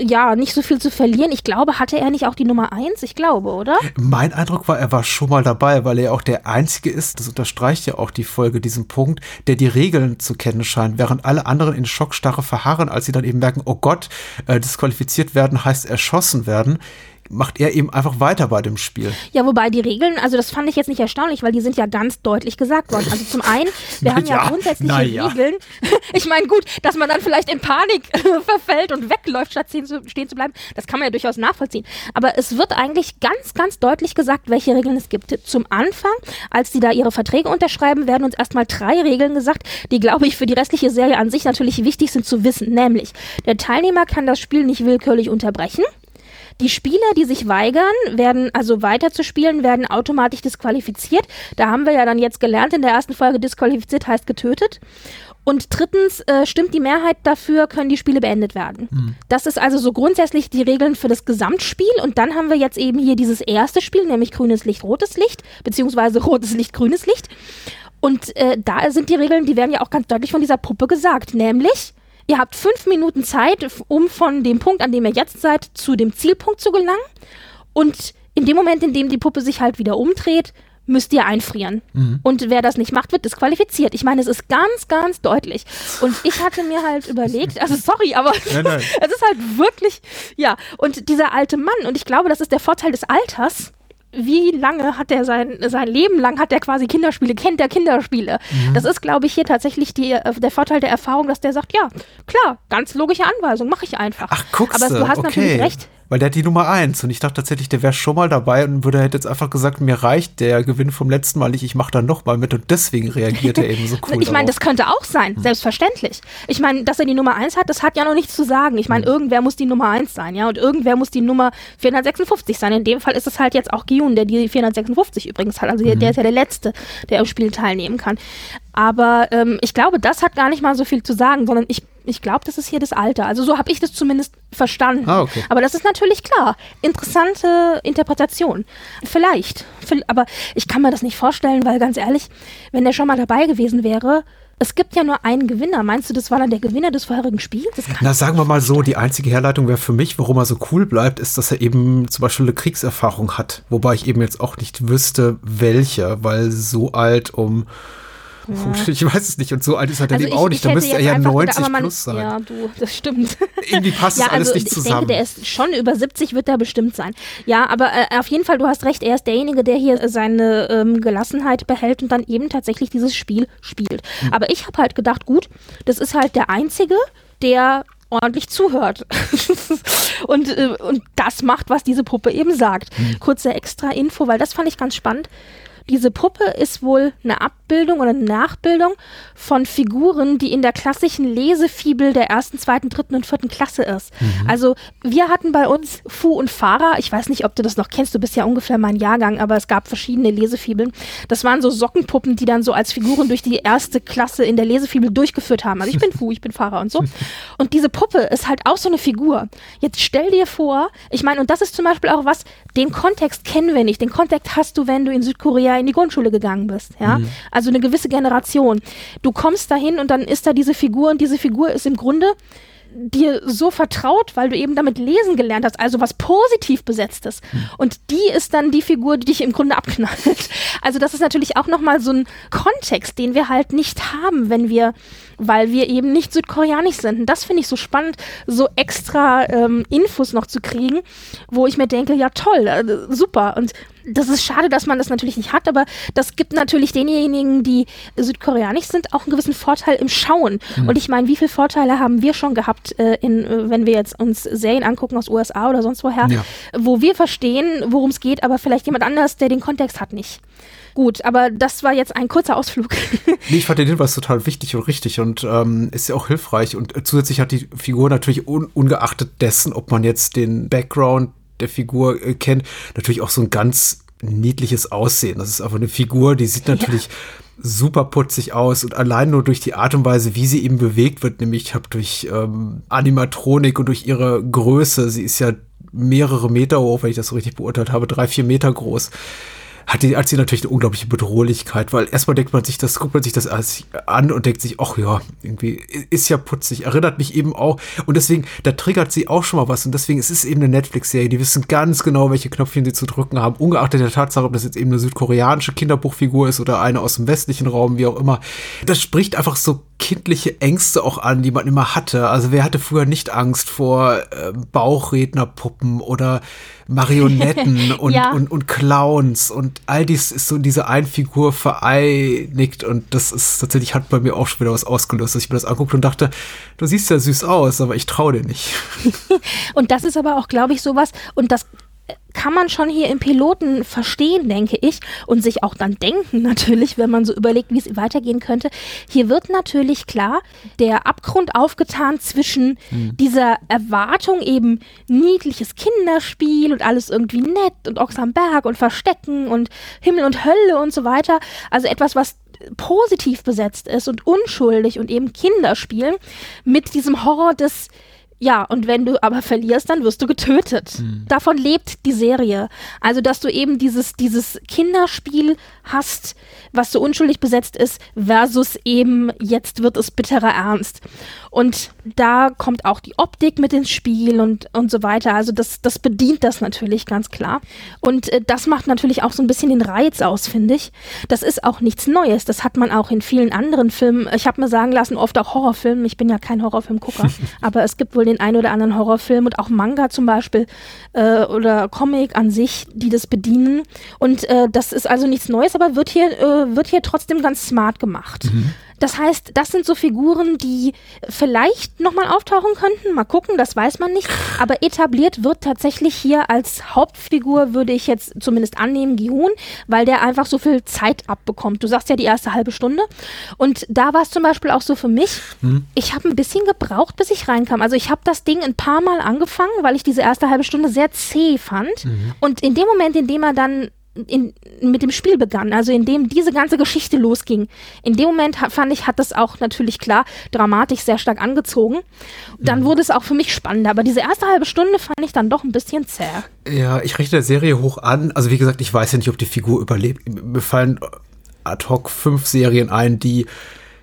[SPEAKER 2] Ja, nicht so viel zu verlieren. Ich glaube, hatte er nicht auch die Nummer eins? Ich glaube, oder?
[SPEAKER 1] Mein Eindruck war, er war schon mal dabei, weil er auch der Einzige ist, das unterstreicht ja auch die Folge, diesen Punkt, der die Regeln zu kennen scheint, während alle anderen in Schockstarre verharren, als sie dann eben merken, oh Gott, äh, disqualifiziert werden heißt erschossen werden, macht er eben einfach weiter bei dem Spiel.
[SPEAKER 2] Ja, wobei die Regeln, also das fand ich jetzt nicht erstaunlich, weil die sind ja ganz deutlich gesagt worden. Also zum einen, wir haben ja,
[SPEAKER 1] Ja,
[SPEAKER 2] grundsätzliche
[SPEAKER 1] ja.
[SPEAKER 2] Regeln. Ich meine, gut, dass man dann vielleicht in Panik verfällt und wegläuft, statt stehen zu, stehen zu bleiben, das kann man ja durchaus nachvollziehen. Aber es wird eigentlich ganz, ganz deutlich gesagt, welche Regeln es gibt. Zum Anfang, als die da ihre Verträge unterschreiben, werden uns erstmal drei Regeln gesagt, die, glaube ich, für die restliche Serie an sich natürlich wichtig sind zu wissen. Nämlich, der Teilnehmer kann das Spiel nicht willkürlich unterbrechen. Die Spieler, die sich weigern, werden also weiterzuspielen, werden automatisch disqualifiziert. Da haben wir ja dann jetzt gelernt in der ersten Folge, disqualifiziert heißt getötet. Und drittens, äh, stimmt die Mehrheit dafür, können die Spiele beendet werden. Das ist also so grundsätzlich die Regeln für das Gesamtspiel. Und dann haben wir jetzt eben hier dieses erste Spiel, nämlich grünes Licht, rotes Licht, beziehungsweise rotes Licht, grünes Licht. Und äh, da sind die Regeln, die werden ja auch ganz deutlich von dieser Puppe gesagt, nämlich Ihr habt fünf Minuten Zeit, um von dem Punkt, an dem ihr jetzt seid, zu dem Zielpunkt zu gelangen. Und in dem Moment, in dem die Puppe sich halt wieder umdreht, müsst ihr einfrieren. Und wer das nicht macht, wird disqualifiziert. Ich meine, es ist ganz, ganz deutlich. Und ich hatte mir halt überlegt, also sorry, aber
[SPEAKER 1] Nein, nein.
[SPEAKER 2] es ist halt wirklich, ja. Und dieser alte Mann, und ich glaube, das ist der Vorteil des Alters. Wie lange hat er sein, sein Leben lang hat er quasi Kinderspiele, kennt er Kinderspiele? Das ist, glaube ich, hier tatsächlich die, äh, der Vorteil der Erfahrung, dass der sagt, ja, klar, ganz logische Anweisung, mache ich einfach.
[SPEAKER 1] Ach, guckst
[SPEAKER 2] Aber du hast
[SPEAKER 1] okay.
[SPEAKER 2] natürlich recht.
[SPEAKER 1] Weil der hat die Nummer eins und ich dachte tatsächlich, der wäre schon mal dabei und würde hätte jetzt einfach gesagt, mir reicht der Gewinn vom letzten Mal nicht, ich mache da noch mal mit und deswegen reagiert er eben so cool.
[SPEAKER 2] ich meine, das könnte auch sein, selbstverständlich. Ich meine, dass er die Nummer 1 hat, das hat ja noch nichts zu sagen. Ich meine, irgendwer muss die Nummer 1 sein, ja, und irgendwer muss die Nummer 456 sein. In dem Fall ist es halt jetzt auch Giyun, der die 456 übrigens hat. Also der- der ist ja der Letzte, der am Spiel teilnehmen kann. Aber ähm, ich glaube, das hat gar nicht mal so viel zu sagen, sondern ich, ich glaube, das ist hier das Alter. Also so habe ich das zumindest verstanden.
[SPEAKER 1] Ah, okay.
[SPEAKER 2] Aber das ist natürlich klar. Interessante Interpretation. Vielleicht. Aber ich kann mir das nicht vorstellen, weil ganz ehrlich, wenn der schon mal dabei gewesen wäre, es gibt ja nur einen Gewinner. Meinst du, das war dann der Gewinner des vorherigen Spiels?
[SPEAKER 1] Na, sagen wir mal so, die einzige Herleitung wäre für mich, warum er so cool bleibt, ist, dass er eben zum Beispiel eine Kriegserfahrung hat. Wobei ich eben jetzt auch nicht wüsste, welche, weil so alt um. Ich weiß es nicht. Und so alt ist er dann
[SPEAKER 2] also
[SPEAKER 1] eben
[SPEAKER 2] ich,
[SPEAKER 1] auch
[SPEAKER 2] ich
[SPEAKER 1] nicht. Da müsste er ja
[SPEAKER 2] einfach
[SPEAKER 1] 90
[SPEAKER 2] gedacht,
[SPEAKER 1] plus sein.
[SPEAKER 2] Ja, du, das stimmt.
[SPEAKER 1] Irgendwie passt
[SPEAKER 2] ja,
[SPEAKER 1] das alles
[SPEAKER 2] also
[SPEAKER 1] nicht
[SPEAKER 2] ich
[SPEAKER 1] zusammen.
[SPEAKER 2] denke, der ist schon über 70 wird er bestimmt sein. Ja, aber äh, auf jeden Fall, du hast recht, er ist derjenige, der hier seine ähm, Gelassenheit behält und dann eben tatsächlich dieses Spiel spielt.
[SPEAKER 1] Hm.
[SPEAKER 2] Aber ich habe halt gedacht, gut, das ist halt der Einzige, der ordentlich zuhört. und, äh, und das macht, was diese Puppe eben sagt.
[SPEAKER 1] Hm.
[SPEAKER 2] Kurze extra Info, weil das fand ich ganz spannend. Diese Puppe ist wohl eine Abbildung oder eine Nachbildung von Figuren, die in der klassischen Lesefibel der ersten, zweiten, dritten und vierten Klasse ist. Also wir hatten bei uns Fu und Farah, ich weiß nicht, ob du das noch kennst, du bist ja ungefähr mein Jahrgang, aber es gab verschiedene Lesefibeln. Das waren so Sockenpuppen, die dann so als Figuren durch die erste Klasse in der Lesefibel durchgeführt haben. Also ich bin Fu, ich bin Farah und so. Und diese Puppe ist halt auch so eine Figur. Jetzt stell dir vor, ich meine, und das ist zum Beispiel auch was, den Kontext kennen wir nicht. Den Kontext hast du, wenn du in Südkorea in die Grundschule gegangen bist. Ja? Also eine gewisse Generation. Du kommst dahin und dann ist da diese Figur und diese Figur ist im Grunde dir so vertraut, weil du eben damit lesen gelernt hast, also was positiv besetztes. Und die ist dann die Figur, die dich im Grunde abknallt. Also das ist natürlich auch nochmal so ein Kontext, den wir halt nicht haben, wenn wir, weil wir eben nicht südkoreanisch sind. Und das finde ich so spannend, so extra ähm, Infos noch zu kriegen, wo ich mir denke, ja toll, äh, super. Und das ist schade, dass man das natürlich nicht hat, aber das gibt natürlich denjenigen, die südkoreanisch sind, auch einen gewissen Vorteil im Schauen. Mhm. Und ich meine, wie viele Vorteile haben wir schon gehabt, äh, in, äh, wenn wir jetzt uns Serien angucken aus USA oder sonst woher, ja. wo wir verstehen, worum es geht, aber vielleicht jemand anders, der den Kontext hat, nicht. Gut, aber das war jetzt ein kurzer Ausflug.
[SPEAKER 1] nee, ich fand den Hinweis total wichtig und richtig und ähm, ist ja auch hilfreich. Und äh, zusätzlich hat die Figur natürlich un ungeachtet dessen, ob man jetzt den Background der Figur äh, kennt, natürlich auch so ein ganz niedliches Aussehen. Das ist einfach eine Figur, die sieht natürlich ja. super putzig aus und allein nur durch die Art und Weise, wie sie eben bewegt wird, nämlich habe durch ähm, Animatronik und durch ihre Größe, sie ist ja mehrere Meter hoch, wenn ich das so richtig beurteilt habe, drei, vier Meter groß hat die, hat sie natürlich eine unglaubliche Bedrohlichkeit, weil erstmal denkt man sich das, guckt man sich das an und denkt sich, ach ja, irgendwie ist ja putzig, erinnert mich eben auch und deswegen, da triggert sie auch schon mal was und deswegen es ist eben eine Netflix-Serie, die wissen ganz genau, welche Knöpfchen sie zu drücken haben, ungeachtet der Tatsache, ob das jetzt eben eine südkoreanische Kinderbuchfigur ist oder eine aus dem westlichen Raum, wie auch immer. Das spricht einfach so kindliche Ängste auch an, die man immer hatte. Also wer hatte früher nicht Angst vor äh, Bauchrednerpuppen oder Marionetten und, ja. und, und Clowns und all dies ist so in diese Einfigur vereinigt und das ist tatsächlich hat bei mir auch schon wieder was ausgelöst, dass ich mir das anguckte und dachte, du siehst ja süß aus, aber ich traue dir nicht.
[SPEAKER 2] und das ist aber auch, glaube ich, sowas und das kann man schon hier im Piloten verstehen, denke ich, und sich auch dann denken natürlich, wenn man so überlegt, wie es weitergehen könnte. Hier wird natürlich klar der Abgrund aufgetan zwischen mhm. dieser Erwartung eben niedliches Kinderspiel und alles irgendwie nett und Ochs am Berg und Verstecken und Himmel und Hölle und so weiter. Also etwas, was positiv besetzt ist und unschuldig und eben Kinderspielen mit diesem Horror des ja, und wenn du aber verlierst, dann wirst du getötet. Mhm. Davon lebt die Serie. Also, dass du eben dieses, dieses Kinderspiel hast, was so unschuldig besetzt ist, versus eben jetzt wird es bitterer Ernst. Und da kommt auch die Optik mit ins Spiel und, und so weiter. Also, das, das bedient das natürlich ganz klar. Und äh, das macht natürlich auch so ein bisschen den Reiz aus, finde ich. Das ist auch nichts Neues. Das hat man auch in vielen anderen Filmen. Ich habe mir sagen lassen, oft auch Horrorfilmen. Ich bin ja kein Horrorfilmgucker, aber es gibt wohl den einen oder anderen Horrorfilm und auch Manga zum Beispiel äh, oder Comic an sich, die das bedienen. Und äh, das ist also nichts Neues, aber wird hier, äh, wird hier trotzdem ganz smart gemacht. Mhm. Das heißt, das sind so Figuren, die vielleicht nochmal auftauchen könnten. Mal gucken, das weiß man nicht. Aber etabliert wird tatsächlich hier als Hauptfigur, würde ich jetzt zumindest annehmen, Gihun, weil der einfach so viel Zeit abbekommt. Du sagst ja die erste halbe Stunde. Und da war es zum Beispiel auch so für mich, mhm. ich habe ein bisschen gebraucht, bis ich reinkam. Also ich habe das Ding ein paar Mal angefangen, weil ich diese erste halbe Stunde sehr zäh fand. Mhm. Und in dem Moment, in dem er dann in, mit dem Spiel begann, also in dem diese ganze Geschichte losging. In dem Moment fand ich, hat das auch natürlich klar dramatisch sehr stark angezogen. Dann mhm. wurde es auch für mich spannender, aber diese erste halbe Stunde fand ich dann doch ein bisschen zäh.
[SPEAKER 1] Ja, ich rechne der Serie hoch an. Also wie gesagt, ich weiß ja nicht, ob die Figur überlebt. Mir fallen ad hoc fünf Serien ein, die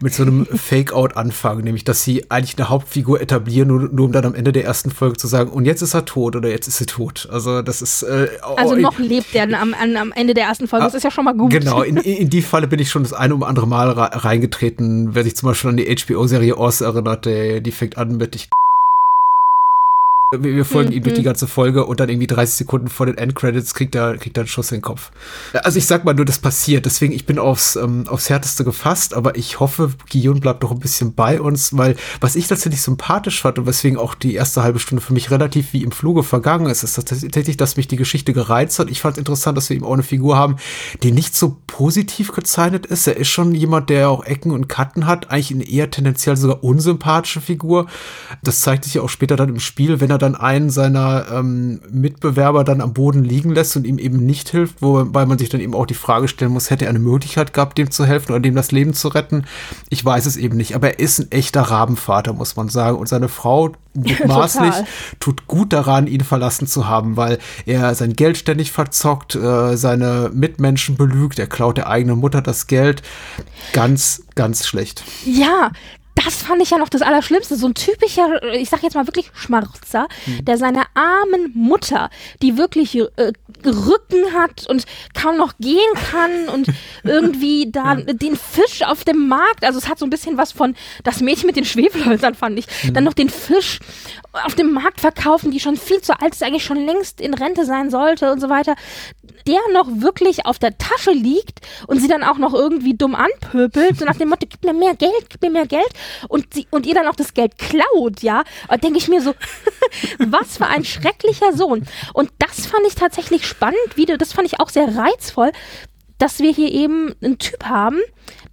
[SPEAKER 1] mit so einem Fake-Out anfangen, nämlich dass sie eigentlich eine Hauptfigur etablieren, nur, nur, um dann am Ende der ersten Folge zu sagen, und jetzt ist er tot oder jetzt ist sie tot. Also das ist äh,
[SPEAKER 2] Also oh, noch ich, lebt er am, am, Ende der ersten Folge, das ist ja schon mal gut.
[SPEAKER 1] Genau, in, in die Falle bin ich schon das eine oder andere Mal reingetreten, wer sich zum Beispiel an die HBO-Serie Oz erinnert, der, die fängt an mit ich wir folgen mhm. ihm durch die mhm. ganze Folge und dann irgendwie 30 Sekunden vor den Endcredits kriegt er, kriegt er einen Schuss in den Kopf. Also ich sag mal nur, das passiert. Deswegen, ich bin aufs, ähm, aufs Härteste gefasst, aber ich hoffe, Guillaume bleibt noch ein bisschen bei uns, weil was ich tatsächlich sympathisch fand und weswegen auch die erste halbe Stunde für mich relativ wie im Fluge vergangen ist, ist tatsächlich, dass mich die Geschichte gereizt hat. Ich fand es interessant, dass wir eben auch eine Figur haben, die nicht so positiv gezeichnet ist. Er ist schon jemand, der auch Ecken und Kanten hat, eigentlich eine eher tendenziell sogar unsympathische Figur. Das zeigt sich ja auch später dann im Spiel, wenn er dann einen seiner ähm, Mitbewerber dann am Boden liegen lässt und ihm eben nicht hilft, wobei man sich dann eben auch die Frage stellen muss, hätte er eine Möglichkeit gehabt, dem zu helfen oder dem das Leben zu retten? Ich weiß es eben nicht, aber er ist ein echter Rabenvater, muss man sagen. Und seine Frau mutmaßlich tut gut daran, ihn verlassen zu haben, weil er sein Geld ständig verzockt, äh, seine Mitmenschen belügt, er klaut der eigenen Mutter das Geld. Ganz, ganz schlecht.
[SPEAKER 2] Ja, das fand ich ja noch das Allerschlimmste. So ein typischer, ich sag jetzt mal wirklich Schmarzer, mhm. der seiner armen Mutter, die wirklich äh, Rücken hat und kaum noch gehen kann und irgendwie da ja. den Fisch auf dem Markt, also es hat so ein bisschen was von das Mädchen mit den Schwefelhölzern, fand ich. Mhm. Dann noch den Fisch auf dem Markt verkaufen, die schon viel zu alt ist, eigentlich schon längst in Rente sein sollte und so weiter. Der noch wirklich auf der Tasche liegt und sie dann auch noch irgendwie dumm anpöbelt, so nach dem Motto, gib mir mehr Geld, gib mir mehr Geld und, sie, und ihr dann auch das Geld klaut, ja, denke ich mir so, was für ein schrecklicher Sohn. Und das fand ich tatsächlich spannend, wieder, das fand ich auch sehr reizvoll, dass wir hier eben einen Typ haben,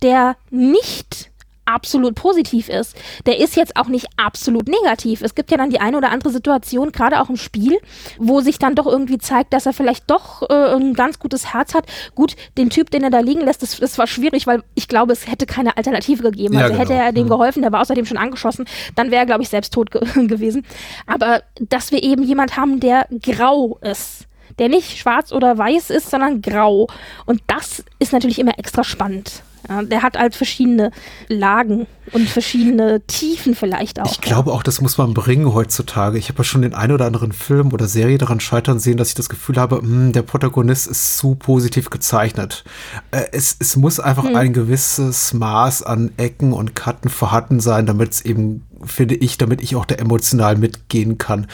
[SPEAKER 2] der nicht absolut positiv ist. Der ist jetzt auch nicht absolut negativ. Es gibt ja dann die eine oder andere Situation, gerade auch im Spiel, wo sich dann doch irgendwie zeigt, dass er vielleicht doch äh, ein ganz gutes Herz hat. Gut, den Typ, den er da liegen lässt, das, das war schwierig, weil ich glaube, es hätte keine Alternative gegeben.
[SPEAKER 1] Ja,
[SPEAKER 2] also
[SPEAKER 1] genau.
[SPEAKER 2] hätte er dem
[SPEAKER 1] Mhm.
[SPEAKER 2] geholfen, der war außerdem schon angeschossen, dann wäre er, glaube ich, selbst tot ge gewesen. Aber dass wir eben jemand haben, der grau ist. Der nicht schwarz oder weiß ist, sondern grau. Und das ist natürlich immer extra spannend. Ja, der hat halt verschiedene Lagen und verschiedene Tiefen vielleicht auch.
[SPEAKER 1] Ich glaube auch, das muss man bringen heutzutage. Ich habe ja schon den einen oder anderen Film oder Serie daran scheitern sehen, dass ich das Gefühl habe, hm, der Protagonist ist zu positiv gezeichnet. Äh, es, es muss einfach ein gewisses Maß an Ecken und Kanten vorhanden sein, damit es eben, finde ich, damit ich auch da emotional mitgehen kann.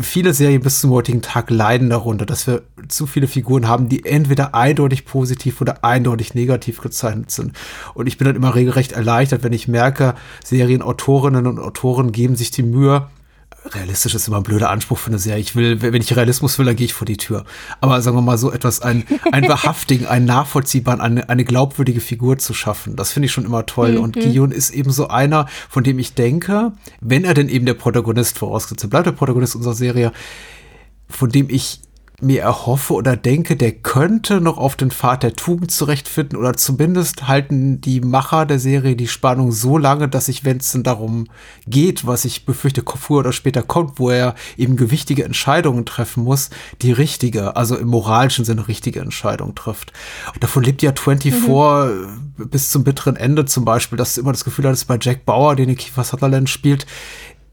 [SPEAKER 1] Viele Serien bis zum heutigen Tag leiden darunter, dass wir zu viele Figuren haben, die entweder eindeutig positiv oder eindeutig negativ gezeichnet sind. Und ich bin dann immer regelrecht erleichtert, wenn ich merke, Serienautorinnen und Autoren geben sich die Mühe, realistisch ist immer ein blöder Anspruch für eine Serie. Ich will, wenn ich Realismus will, dann gehe ich vor die Tür. Aber sagen wir mal so etwas, ein, ein wahrhaftigen, ein nachvollziehbaren, eine, eine glaubwürdige Figur zu schaffen. Das finde ich schon immer toll. Und Guillaume ist eben so einer, von dem ich denke, wenn er denn eben der Protagonist vorausgesetzt, bleibt der Protagonist unserer Serie, von dem ich mir erhoffe oder denke, der könnte noch auf den Pfad der Tugend zurechtfinden oder zumindest halten die Macher der Serie die Spannung so lange, dass ich, wenn es denn darum geht, was ich befürchte, früher oder später kommt, wo er eben gewichtige Entscheidungen treffen muss, die richtige, also im moralischen Sinne richtige Entscheidung trifft. Und davon lebt ja 24 bis zum bitteren Ende zum Beispiel, dass du immer das Gefühl hattest, bei Jack Bauer, den den Kiefer Sutherland spielt,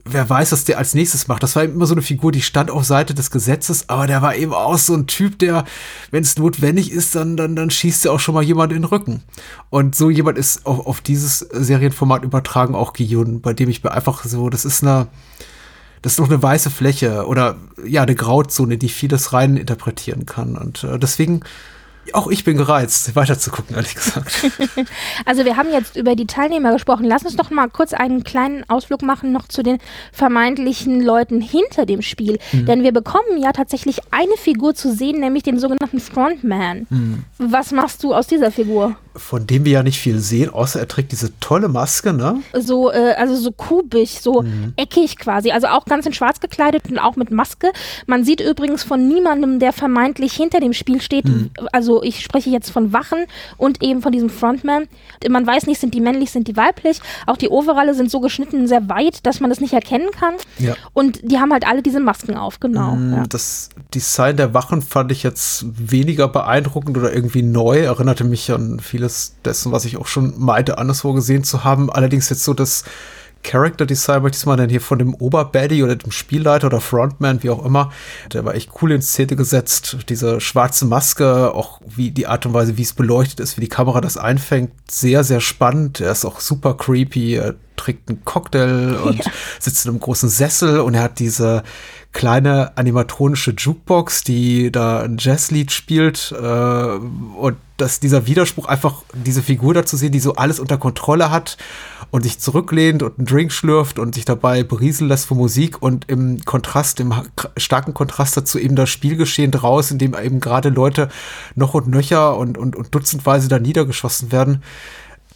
[SPEAKER 1] wer weiß, was der als nächstes macht. Das war immer so eine Figur, die stand auf Seite des Gesetzes, aber der war eben auch so ein Typ, der, wenn es notwendig ist, dann, dann, dann schießt er auch schon mal jemand in den Rücken. Und so jemand ist auf, auf dieses Serienformat übertragen auch Guillaume, bei dem ich mir einfach so, das ist eine, das ist noch eine weiße Fläche oder ja, eine Grauzone, die vieles rein interpretieren kann. Und äh, deswegen, auch ich bin gereizt, weiter zu gucken, ehrlich gesagt.
[SPEAKER 2] Also wir haben jetzt über die Teilnehmer gesprochen. Lass uns doch mal kurz einen kleinen Ausflug machen noch zu den vermeintlichen Leuten hinter dem Spiel. Denn wir bekommen ja tatsächlich eine Figur zu sehen, nämlich den sogenannten Frontman. Was machst du aus dieser Figur?
[SPEAKER 1] Von dem wir ja nicht viel sehen, außer er trägt diese tolle Maske, ne?
[SPEAKER 2] So, äh, also so kubig, so eckig quasi. Also auch ganz in schwarz gekleidet und auch mit Maske. Man sieht übrigens von niemandem, der vermeintlich hinter dem Spiel steht. Also ich spreche jetzt von Wachen und eben von diesem Frontman. Man weiß nicht, sind die männlich, sind die weiblich. Auch die Overalle sind so geschnitten sehr weit, dass man das nicht erkennen kann.
[SPEAKER 1] Ja.
[SPEAKER 2] Und die haben halt alle diese Masken auf, genau.
[SPEAKER 1] Mm,
[SPEAKER 2] Ja.
[SPEAKER 1] Das Design der Wachen fand ich jetzt weniger beeindruckend oder irgendwie neu. Erinnerte mich an vieles dessen, was ich auch schon meinte, anderswo gesehen zu haben. Allerdings jetzt so das Character Design, möchte ich mal nennen, hier von dem Oberbaddy oder dem Spielleiter oder Frontman, wie auch immer. Der war echt cool in Szene gesetzt. Diese schwarze Maske, auch wie die Art und Weise, wie es beleuchtet ist, wie die Kamera das einfängt, sehr, sehr spannend. Er ist auch super creepy. Er trinkt einen Cocktail und sitzt in einem großen Sessel und er hat diese kleine animatronische Jukebox, die da ein Jazzlied spielt äh, und dass dieser Widerspruch einfach diese Figur da zu sehen, die so alles unter Kontrolle hat und sich zurücklehnt und einen Drink schlürft und sich dabei berieseln lässt von Musik und im Kontrast, im starken Kontrast dazu eben das Spielgeschehen draußen, in dem eben gerade Leute noch und nöcher und, und, und dutzendweise da niedergeschossen werden.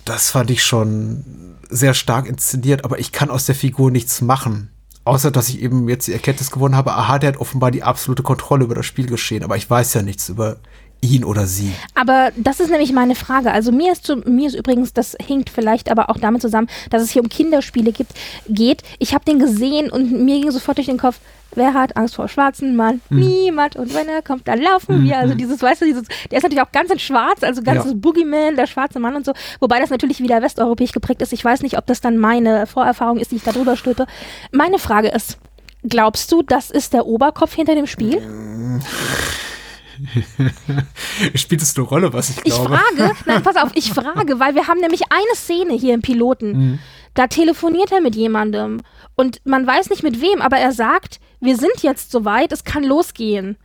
[SPEAKER 1] Das fand ich schon sehr stark inszeniert, aber ich kann aus der Figur nichts machen. Außer, dass ich eben jetzt die Erkenntnis gewonnen habe, aha, der hat offenbar die absolute Kontrolle über das Spielgeschehen, aber ich weiß ja nichts über ihn oder sie.
[SPEAKER 2] Aber das ist nämlich meine Frage. Also mir ist, zu, mir ist übrigens, das hinkt vielleicht aber auch damit zusammen, dass es hier um Kinderspiele gibt, geht. Ich habe den gesehen und mir ging sofort durch den Kopf, wer hat Angst vor schwarzen Mann?
[SPEAKER 1] Hm.
[SPEAKER 2] Niemand. Und wenn er kommt, dann laufen wir. Also dieses, weißt du, dieses, der ist natürlich auch ganz in schwarz, also ganzes
[SPEAKER 1] Ja.
[SPEAKER 2] Boogeyman, der schwarze Mann und so. Wobei das natürlich wieder westeuropäisch geprägt ist. Ich weiß nicht, ob das dann meine Vorerfahrung ist, die ich da drüber stülpe. Meine Frage ist, glaubst du, das ist der Oberkopf hinter dem Spiel?
[SPEAKER 1] Spielt es eine Rolle, was ich
[SPEAKER 2] Ich
[SPEAKER 1] glaube?
[SPEAKER 2] frage, nein, pass auf, ich frage, weil wir haben nämlich eine Szene hier im Piloten.
[SPEAKER 1] Mhm.
[SPEAKER 2] Da telefoniert er mit jemandem und man weiß nicht mit wem, aber er sagt, wir sind jetzt soweit, es kann losgehen.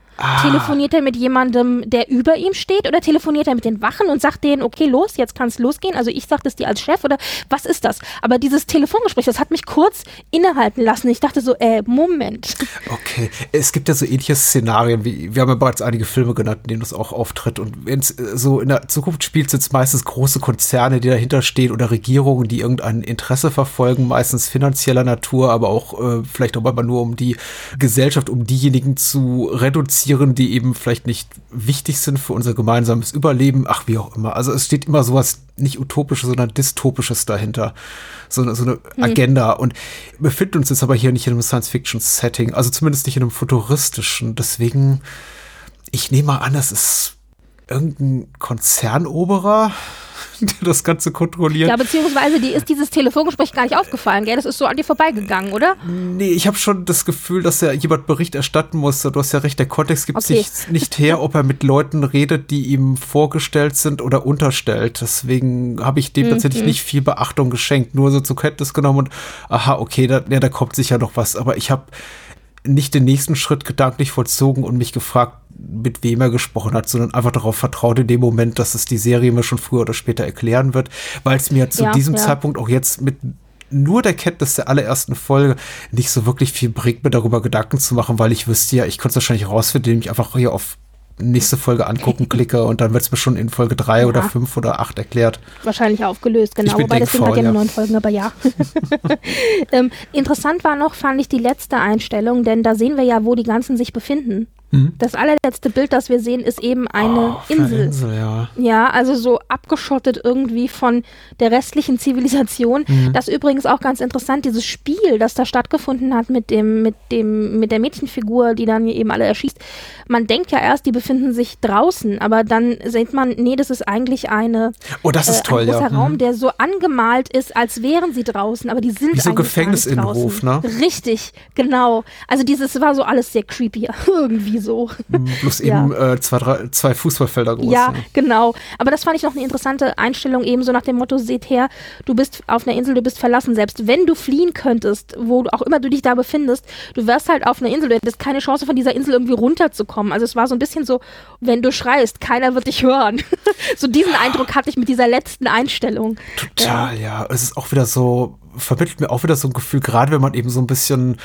[SPEAKER 2] Telefoniert er mit jemandem, der über ihm steht oder telefoniert er mit den Wachen und sagt denen, okay, los, jetzt kann es losgehen? Also ich sage das dir als Chef oder was ist das? Aber dieses Telefongespräch, das hat mich kurz innehalten lassen. Ich dachte so, äh, Moment.
[SPEAKER 1] Okay, es gibt ja so ähnliche Szenarien, wie wir haben ja bereits einige Filme genannt, in denen das auch auftritt. Und wenn es äh, so in der Zukunft spielt, sind es meistens große Konzerne, die dahinter stehen oder Regierungen, die irgendein Interesse verfolgen, meistens finanzieller Natur, aber auch äh, vielleicht auch immer nur um die Gesellschaft, um diejenigen zu reduzieren, die eben vielleicht nicht wichtig sind für unser gemeinsames Überleben. Ach, wie auch immer. Also es steht immer sowas nicht utopisches, sondern dystopisches dahinter. So eine, so eine Agenda. Und wir befinden uns jetzt aber hier nicht in einem Science-Fiction-Setting, also zumindest nicht in einem futuristischen. Deswegen, ich nehme mal an, das ist irgendein Konzernoberer, der das Ganze kontrolliert.
[SPEAKER 2] Ja, beziehungsweise die ist dieses Telefongespräch gar nicht aufgefallen, gell? Das ist so an dir vorbeigegangen, oder?
[SPEAKER 1] Nee, ich habe schon das Gefühl, dass ja jemand Bericht erstatten muss. Du hast ja recht, der Kontext gibt
[SPEAKER 2] Okay.
[SPEAKER 1] sich nicht her, ob er mit Leuten redet, die ihm vorgestellt sind oder unterstellt. Deswegen habe ich dem tatsächlich nicht viel Beachtung geschenkt, nur so zur Kenntnis genommen und aha, okay, da, ja, da kommt sicher noch was. Aber ich habe nicht den nächsten Schritt gedanklich vollzogen und mich gefragt, mit wem er gesprochen hat, sondern einfach darauf vertraut in dem Moment, dass es die Serie mir schon früher oder später erklären wird, weil es mir zu
[SPEAKER 2] Ja,
[SPEAKER 1] diesem
[SPEAKER 2] ja.
[SPEAKER 1] Zeitpunkt auch jetzt mit nur der Kenntnis der allerersten Folge nicht so wirklich viel bringt, mir darüber Gedanken zu machen, weil ich wüsste ja, ich könnte es wahrscheinlich rausfinden, indem ich einfach hier auf nächste Folge angucken klicke und dann wird es mir schon in Folge drei oder fünf oder acht erklärt.
[SPEAKER 2] Wahrscheinlich aufgelöst, genau. Wobei das sind halt ja
[SPEAKER 1] denkfaul,
[SPEAKER 2] nur
[SPEAKER 1] ja.
[SPEAKER 2] neun Folgen, aber ja. ähm, interessant war noch, fand ich die letzte Einstellung, denn da sehen wir ja, wo die ganzen sich befinden. Das allerletzte Bild, das wir sehen, ist eben eine
[SPEAKER 1] einer
[SPEAKER 2] Insel.
[SPEAKER 1] Insel, ja.
[SPEAKER 2] Ja, also so abgeschottet irgendwie von der restlichen Zivilisation.
[SPEAKER 1] Mhm.
[SPEAKER 2] Das ist übrigens auch ganz interessant, dieses Spiel, das da stattgefunden hat mit dem, mit dem, mit der Mädchenfigur, die dann eben alle erschießt. Man denkt ja erst, die befinden sich draußen, aber dann sieht man, nee, das ist eigentlich eine,
[SPEAKER 1] Oh, das ist
[SPEAKER 2] äh,
[SPEAKER 1] toll,
[SPEAKER 2] ein großer
[SPEAKER 1] ja.
[SPEAKER 2] Raum,
[SPEAKER 1] Mhm.
[SPEAKER 2] der so angemalt ist, als wären sie draußen, aber die sind
[SPEAKER 1] Wie so
[SPEAKER 2] nicht
[SPEAKER 1] ne?
[SPEAKER 2] Richtig, genau. Also dieses war so alles sehr creepy, irgendwie so.
[SPEAKER 1] Plus
[SPEAKER 2] Ja.
[SPEAKER 1] eben äh, zwei, drei, zwei Fußballfelder groß.
[SPEAKER 2] Ja,
[SPEAKER 1] ne?
[SPEAKER 2] genau. Aber das fand ich noch eine interessante Einstellung, eben so nach dem Motto, seht her, du bist auf einer Insel, du bist verlassen. Selbst wenn du fliehen könntest, wo auch immer du dich da befindest, du wärst halt auf einer Insel, du hättest keine Chance von dieser Insel irgendwie runterzukommen. Also es war so ein bisschen so, wenn du schreist, keiner wird dich hören. so diesen Eindruck hatte ich mit dieser letzten Einstellung.
[SPEAKER 1] Total, ja. Es ist auch wieder so, vermittelt mir auch wieder so ein Gefühl, gerade wenn man eben so ein bisschen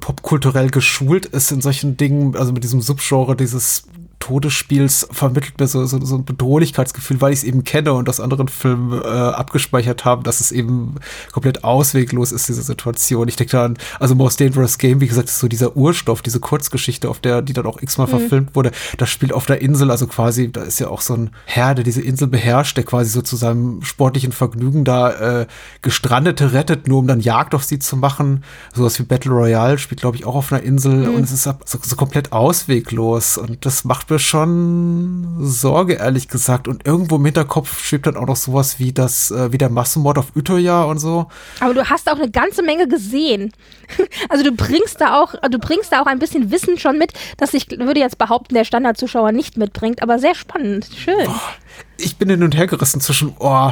[SPEAKER 1] popkulturell geschult ist in solchen Dingen, also mit diesem Subgenre dieses Todesspiels, vermittelt mir so, so, so ein Bedrohlichkeitsgefühl, weil ich es eben kenne und aus anderen Filmen äh, abgespeichert habe, dass es eben komplett ausweglos ist, diese Situation. Ich denke da an, also Most Dangerous Game, wie gesagt, ist so dieser Urstoff, diese Kurzgeschichte, auf der, die dann auch x-mal verfilmt wurde. Das spielt auf der Insel, also quasi, da ist ja auch so ein Herr, der diese Insel beherrscht, der quasi so zu seinem sportlichen Vergnügen da äh, Gestrandete rettet, nur um dann Jagd auf sie zu machen. Sowas wie Battle Royale spielt, glaube ich, auch auf einer Insel und es ist so, so komplett ausweglos und das macht mir schon Sorge, ehrlich gesagt. Und irgendwo im Hinterkopf schwebt dann auch noch sowas wie das, äh, wie der Massenmord auf Utøya und so.
[SPEAKER 2] Aber du hast auch eine ganze Menge gesehen. Also du bringst da auch, du bringst da auch ein bisschen Wissen schon mit, das ich würde jetzt behaupten, der Standardzuschauer nicht mitbringt, aber sehr spannend. Schön.
[SPEAKER 1] Ich bin hin und her gerissen zwischen, oh,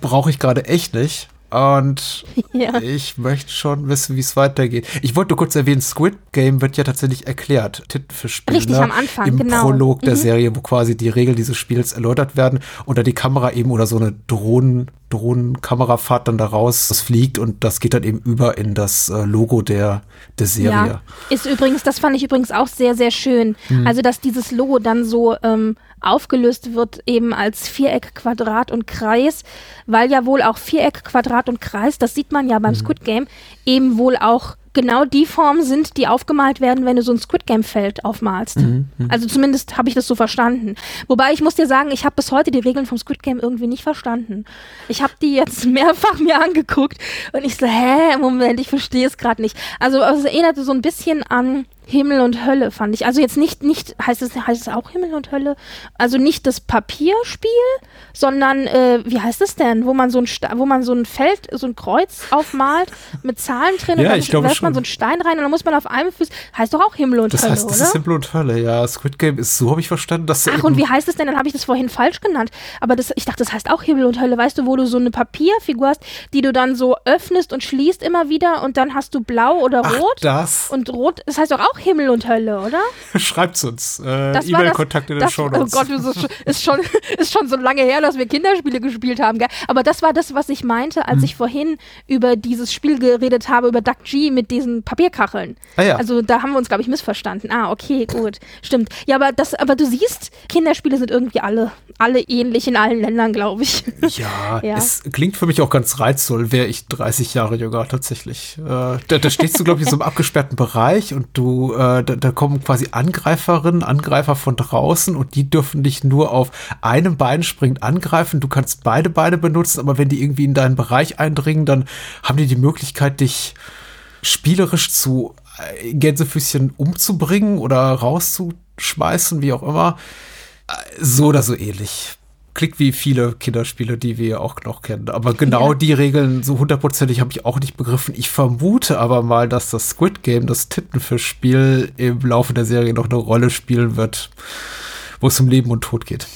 [SPEAKER 1] brauche ich gerade echt nicht. Und
[SPEAKER 2] Ja.
[SPEAKER 1] ich möchte schon wissen, wie es weitergeht. Ich wollte nur kurz erwähnen, Squid Game wird ja tatsächlich erklärt. Tintenfischspiel.
[SPEAKER 2] Richtig,
[SPEAKER 1] ne?
[SPEAKER 2] am Anfang,
[SPEAKER 1] Im
[SPEAKER 2] genau.
[SPEAKER 1] Prolog der
[SPEAKER 2] Mhm.
[SPEAKER 1] Serie, wo quasi die Regeln dieses Spiels erläutert werden und da die Kamera eben oder so eine Drohnen, Drohnenkamerafahrt dann da raus das fliegt und das geht dann eben über in das äh, Logo der, der Serie.
[SPEAKER 2] Ja, ist übrigens, das fand ich übrigens auch sehr, sehr schön.
[SPEAKER 1] Hm.
[SPEAKER 2] Also, dass dieses Logo dann so ähm, aufgelöst wird, eben als Viereck, Quadrat und Kreis, weil ja wohl auch Viereck, Quadrat und Kreis, das sieht man ja beim Squid Game, eben wohl auch genau die Formen sind, die aufgemalt werden, wenn du so ein Squid Game Feld aufmalst.
[SPEAKER 1] Mhm,
[SPEAKER 2] Also zumindest habe ich das so verstanden. Wobei ich muss dir sagen, ich habe bis heute die Regeln vom Squid Game irgendwie nicht verstanden. Ich habe die jetzt mehrfach mir angeguckt und ich so, hä, Moment, ich verstehe es gerade nicht. Also es erinnerte so ein bisschen an Himmel und Hölle, fand ich. Also jetzt nicht, nicht, heißt es, heißt es auch Himmel und Hölle? Also nicht das Papierspiel, sondern, äh, wie heißt es denn? Wo man so ein, Sta- wo man so ein Feld, so ein Kreuz aufmalt mit Zahlen drin
[SPEAKER 1] Ja,
[SPEAKER 2] und dann
[SPEAKER 1] ich
[SPEAKER 2] werft man so einen Stein rein und dann muss man auf einem Fuß, heißt doch auch Himmel und
[SPEAKER 1] Das
[SPEAKER 2] Hölle,
[SPEAKER 1] heißt, das
[SPEAKER 2] oder?
[SPEAKER 1] ist Himmel und Hölle, ja. Squid Game ist so, habe ich verstanden, dass
[SPEAKER 2] Ach, und wie heißt es denn? Dann habe ich das vorhin falsch genannt. Aber das, ich dachte, das heißt auch Himmel und Hölle. Weißt du, wo du so eine Papierfigur hast, die du dann so öffnest und schließt immer wieder und dann hast du blau oder
[SPEAKER 1] Ach,
[SPEAKER 2] rot.
[SPEAKER 1] das.
[SPEAKER 2] Und rot, das heißt doch auch Himmel und Hölle, oder?
[SPEAKER 1] Schreibt's uns. Äh, E-Mail-Kontakt in den
[SPEAKER 2] das,
[SPEAKER 1] Show
[SPEAKER 2] Oh
[SPEAKER 1] Notes.
[SPEAKER 2] Gott, das ist schon, ist, schon, so lange her, dass wir Kinderspiele gespielt haben. Gell? Aber das war das, was ich meinte,
[SPEAKER 1] Hm.
[SPEAKER 2] als ich vorhin über dieses Spiel geredet habe, über Duck G mit diesen Papierkacheln.
[SPEAKER 1] Ah ja.
[SPEAKER 2] Also da haben wir uns, glaube ich, missverstanden. Ah, okay, gut. Stimmt. Ja, aber, das, aber du siehst, Kinderspiele sind irgendwie alle, alle ähnlich in allen Ländern, glaube ich.
[SPEAKER 1] Ja,
[SPEAKER 2] Ja.
[SPEAKER 1] es klingt für mich auch ganz reizvoll, wäre ich 30 Jahre jünger tatsächlich. Äh, da, da stehst du, glaube ich, in so einem abgesperrten Bereich und du, äh, da, da kommen quasi Angreiferinnen, Angreifer von draußen und die dürfen dich nur auf einem Bein springend angreifen. Du kannst beide Beine benutzen, aber wenn die irgendwie in deinen Bereich eindringen, dann haben die die Möglichkeit, dich spielerisch zu äh, Gänsefüßchen umzubringen oder rauszuschmeißen, wie auch immer. Äh, So oder so ähnlich. Klingt wie viele Kinderspiele, die wir auch noch kennen. Aber genau
[SPEAKER 2] Ja.
[SPEAKER 1] die Regeln so hundertprozentig habe ich auch nicht begriffen. Ich vermute aber mal, dass das Squid Game, das Tintenfischspiel, im Laufe der Serie noch eine Rolle spielen wird, wo es um Leben und Tod geht.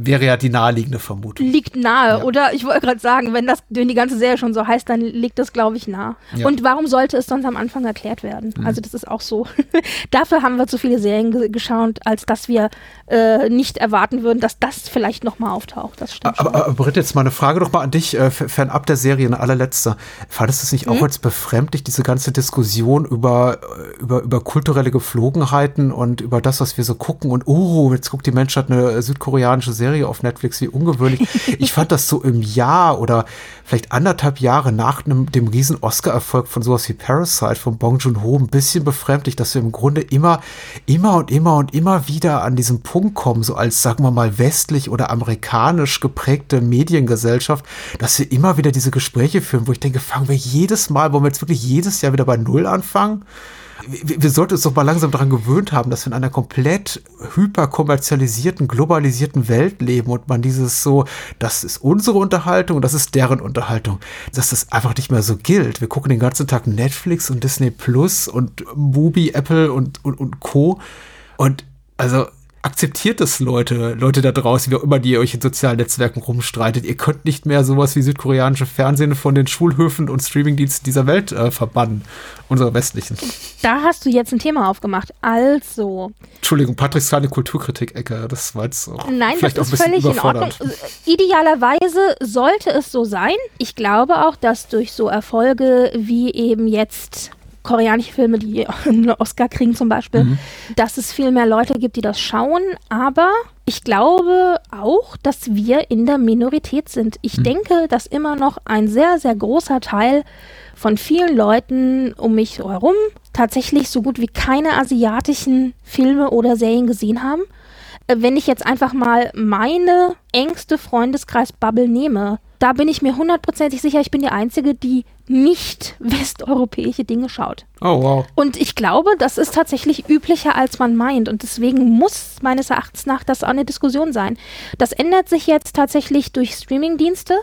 [SPEAKER 1] Wäre ja die naheliegende Vermutung.
[SPEAKER 2] Liegt nahe,
[SPEAKER 1] Ja.
[SPEAKER 2] oder? Ich wollte gerade sagen, wenn das wenn die ganze Serie schon so heißt, dann liegt das, glaube ich, nah.
[SPEAKER 1] Ja.
[SPEAKER 2] Und warum sollte es sonst am Anfang erklärt werden? Also das ist auch so. Dafür haben wir zu viele Serien ge geschaut, als dass wir äh, nicht erwarten würden, dass das vielleicht nochmal auftaucht. Das stimmt
[SPEAKER 1] Aber, aber Britt, jetzt mal eine Frage noch mal an dich, äh, fernab der Serie, eine allerletzte. Fandest du es nicht
[SPEAKER 2] Hm?
[SPEAKER 1] auch als befremdlich, diese ganze Diskussion über, äh, über, über kulturelle Geflogenheiten und über das, was wir so gucken und, oh, jetzt guckt die Menschheit eine südkoreanische Serie auf Netflix, wie ungewöhnlich. ich fand das so im Jahr oder vielleicht anderthalb Jahre nach einem, dem riesen Oscar-Erfolg von sowas wie Parasite von Bong Joon-ho ein bisschen befremdlich, dass wir im Grunde immer, immer und immer und immer wieder an diesen Punkt kommen, so als, sagen wir mal, westlich oder amerikanisch geprägte Mediengesellschaft, dass wir immer wieder diese Gespräche führen, wo ich denke, fangen wir jedes Mal, wollen wir jetzt wirklich jedes Jahr wieder bei Null anfangen? Wir, wir sollten uns doch mal langsam daran gewöhnt haben, dass wir in einer komplett hyperkommerzialisierten, globalisierten Welt leben und man dieses so, das ist unsere Unterhaltung, das ist deren Unterhaltung, dass das einfach nicht mehr so gilt. Wir gucken den ganzen Tag Netflix und Disney Plus und Mubi, Apple und, und, und Co. Und also akzeptiert es Leute, Leute da draußen, wie auch immer, die ihr euch in sozialen Netzwerken rumstreitet. Ihr könnt nicht mehr sowas wie südkoreanische Fernsehen von den Schulhöfen und Streamingdiensten dieser Welt äh, verbannen, unserer westlichen.
[SPEAKER 2] Da hast du jetzt ein Thema aufgemacht. Also,
[SPEAKER 1] Entschuldigung, Patricks kleine Kulturkritik-Ecke, das war jetzt so.
[SPEAKER 2] Nein,
[SPEAKER 1] vielleicht
[SPEAKER 2] das
[SPEAKER 1] auch
[SPEAKER 2] ist
[SPEAKER 1] ein bisschen
[SPEAKER 2] völlig in Ordnung. Idealerweise sollte es so sein. Ich glaube auch, dass durch so Erfolge wie eben jetzt koreanische Filme, die einen Oscar kriegen zum Beispiel,
[SPEAKER 1] Mhm.
[SPEAKER 2] dass es viel mehr Leute gibt, die das schauen. Aber ich glaube auch, dass wir in der Minorität sind.
[SPEAKER 1] Mhm.
[SPEAKER 2] Ich denke, dass immer noch ein sehr, sehr großer Teil von vielen Leuten um mich herum tatsächlich so gut wie keine asiatischen Filme oder Serien gesehen haben. Äh, Wenn ich jetzt einfach mal meine engste Freundeskreis-Bubble nehme, da bin ich mir hundertprozentig sicher, ich bin die Einzige, die nicht westeuropäische Dinge schaut.
[SPEAKER 1] Oh, wow.
[SPEAKER 2] Und ich glaube, das ist tatsächlich üblicher, als man meint. Und deswegen muss meines Erachtens nach das auch eine Diskussion sein. Das ändert sich jetzt tatsächlich durch Streamingdienste,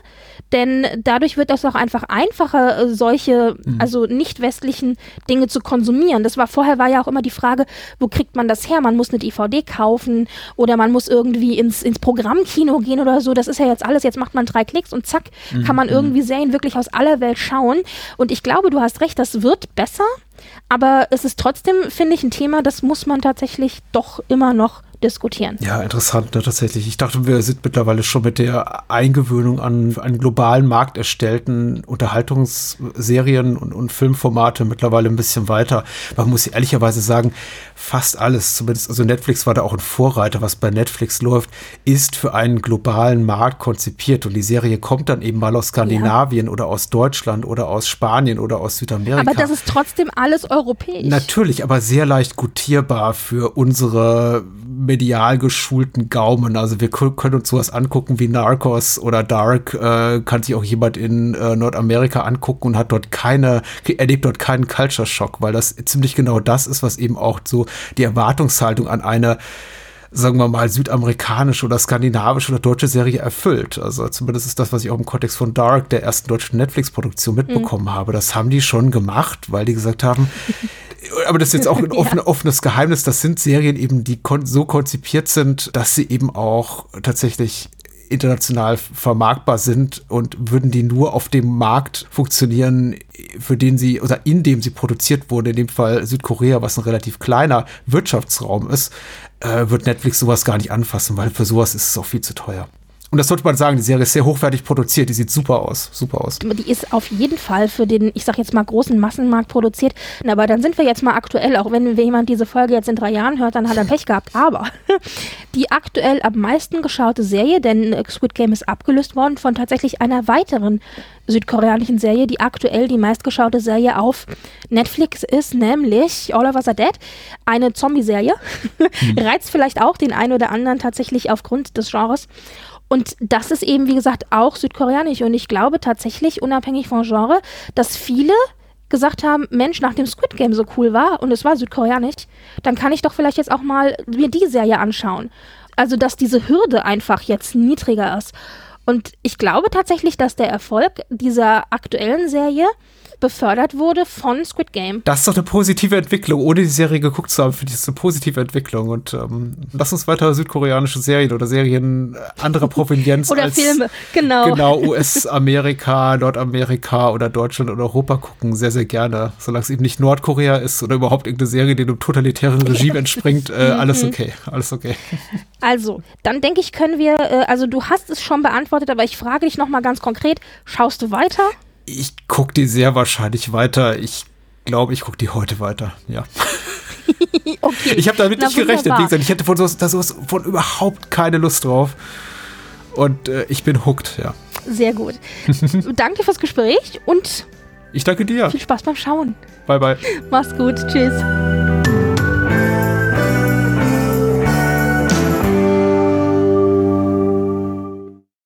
[SPEAKER 2] denn dadurch wird es auch einfach einfacher, äh, solche, also nicht westlichen Dinge zu konsumieren. Das war vorher war ja auch immer die Frage, wo kriegt man das her? Man muss eine DVD kaufen oder man muss irgendwie ins, ins Programmkino gehen oder so. Das ist ja jetzt alles. Jetzt macht man drei Klicks und zack, kann man irgendwie Serien wirklich aus aller Welt schauen. Und ich glaube, du hast recht, das wird besser. Aber es ist trotzdem, finde ich, ein Thema, das muss man tatsächlich doch immer noch diskutieren.
[SPEAKER 1] Ja, interessant, ne, tatsächlich. Ich dachte, wir sind mittlerweile schon mit der Eingewöhnung an einen globalen Markt erstellten Unterhaltungsserien und, und Filmformate mittlerweile ein bisschen weiter. Man muss ehrlicherweise sagen, fast alles, zumindest, also Netflix war da auch ein Vorreiter, was bei Netflix läuft, ist für einen globalen Markt konzipiert. Und die Serie kommt dann eben mal aus Skandinavien oder aus Deutschland oder aus Spanien oder aus Südamerika.
[SPEAKER 2] Aber das ist trotzdem alles europäisch.
[SPEAKER 1] Natürlich, aber sehr leicht gutierbar für unsere medial geschulten Gaumen. Also wir kö- können uns sowas angucken wie Narcos oder Dark, äh, kann sich auch jemand in äh, Nordamerika angucken und hat dort keine, erlebt dort keinen Culture Shock, weil das ziemlich genau das ist, was eben auch so die Erwartungshaltung an eine sagen wir mal, südamerikanische oder skandinavische oder deutsche Serie erfüllt. Also zumindest ist das, was ich auch im Kontext von Dark, der ersten deutschen Netflix-Produktion, mitbekommen habe. Das haben die schon gemacht, weil die gesagt haben, aber das ist jetzt auch ein offen, offenes Geheimnis, das sind Serien eben, die kon so konzipiert sind, dass sie eben auch tatsächlich international vermarktbar sind und würden die nur auf dem Markt funktionieren, für den sie oder in dem sie produziert wurde, in dem Fall Südkorea, was ein relativ kleiner Wirtschaftsraum ist, äh, wird Netflix sowas gar nicht anfassen, weil für sowas ist es auch viel zu teuer. Und das sollte man sagen, die Serie ist sehr hochwertig produziert, die sieht super aus, super aus.
[SPEAKER 2] Die ist auf jeden Fall für den, ich sag jetzt mal, großen Massenmarkt produziert. Aber dann sind wir jetzt mal aktuell, auch wenn jemand diese Folge jetzt in drei Jahren hört, dann hat er Pech gehabt. Aber die aktuell am meisten geschaute Serie, denn Squid Game ist abgelöst worden von tatsächlich einer weiteren südkoreanischen Serie, die aktuell die meistgeschaute Serie auf Netflix ist, nämlich All of Us Are Dead, eine Zombie-Serie. Hm. Reizt vielleicht auch den einen oder anderen tatsächlich aufgrund des Genres. Und das ist eben, wie gesagt, auch südkoreanisch. Und ich glaube tatsächlich, unabhängig vom Genre, dass viele gesagt haben, Mensch, nach dem Squid Game so cool war und es war südkoreanisch, dann kann ich doch vielleicht jetzt auch mal mir die Serie anschauen. Also, dass diese Hürde einfach jetzt niedriger ist. Und ich glaube tatsächlich, dass der Erfolg dieser aktuellen Serie befördert wurde von Squid Game.
[SPEAKER 1] Das ist doch eine positive Entwicklung. Ohne die Serie geguckt zu haben, finde ich das eine positive Entwicklung. Und ähm, lass uns weiter südkoreanische Serien oder Serien anderer Provenienz
[SPEAKER 2] oder
[SPEAKER 1] als
[SPEAKER 2] Filme, genau.
[SPEAKER 1] Genau, US-Amerika, Nordamerika oder Deutschland oder Europa gucken. Sehr, sehr gerne. Solange es eben nicht Nordkorea ist oder überhaupt irgendeine Serie, die einem totalitären Regime entspringt, äh, alles mhm. okay. Alles okay.
[SPEAKER 2] Also, dann denke ich, können wir, äh, also du hast es schon beantwortet, aber ich frage dich nochmal ganz konkret, schaust du weiter?
[SPEAKER 1] Ich gucke die sehr wahrscheinlich weiter. Ich glaube, ich gucke die heute weiter. Ja. okay. Ich habe damit Na, nicht gerechnet. Gesagt, ich hätte von sowas, sowas von überhaupt keine Lust drauf. Und äh, ich bin hooked, ja.
[SPEAKER 2] Sehr gut. danke fürs Gespräch und
[SPEAKER 1] ich danke dir.
[SPEAKER 2] Viel Spaß beim Schauen.
[SPEAKER 1] Bye, bye.
[SPEAKER 2] Mach's gut. Tschüss.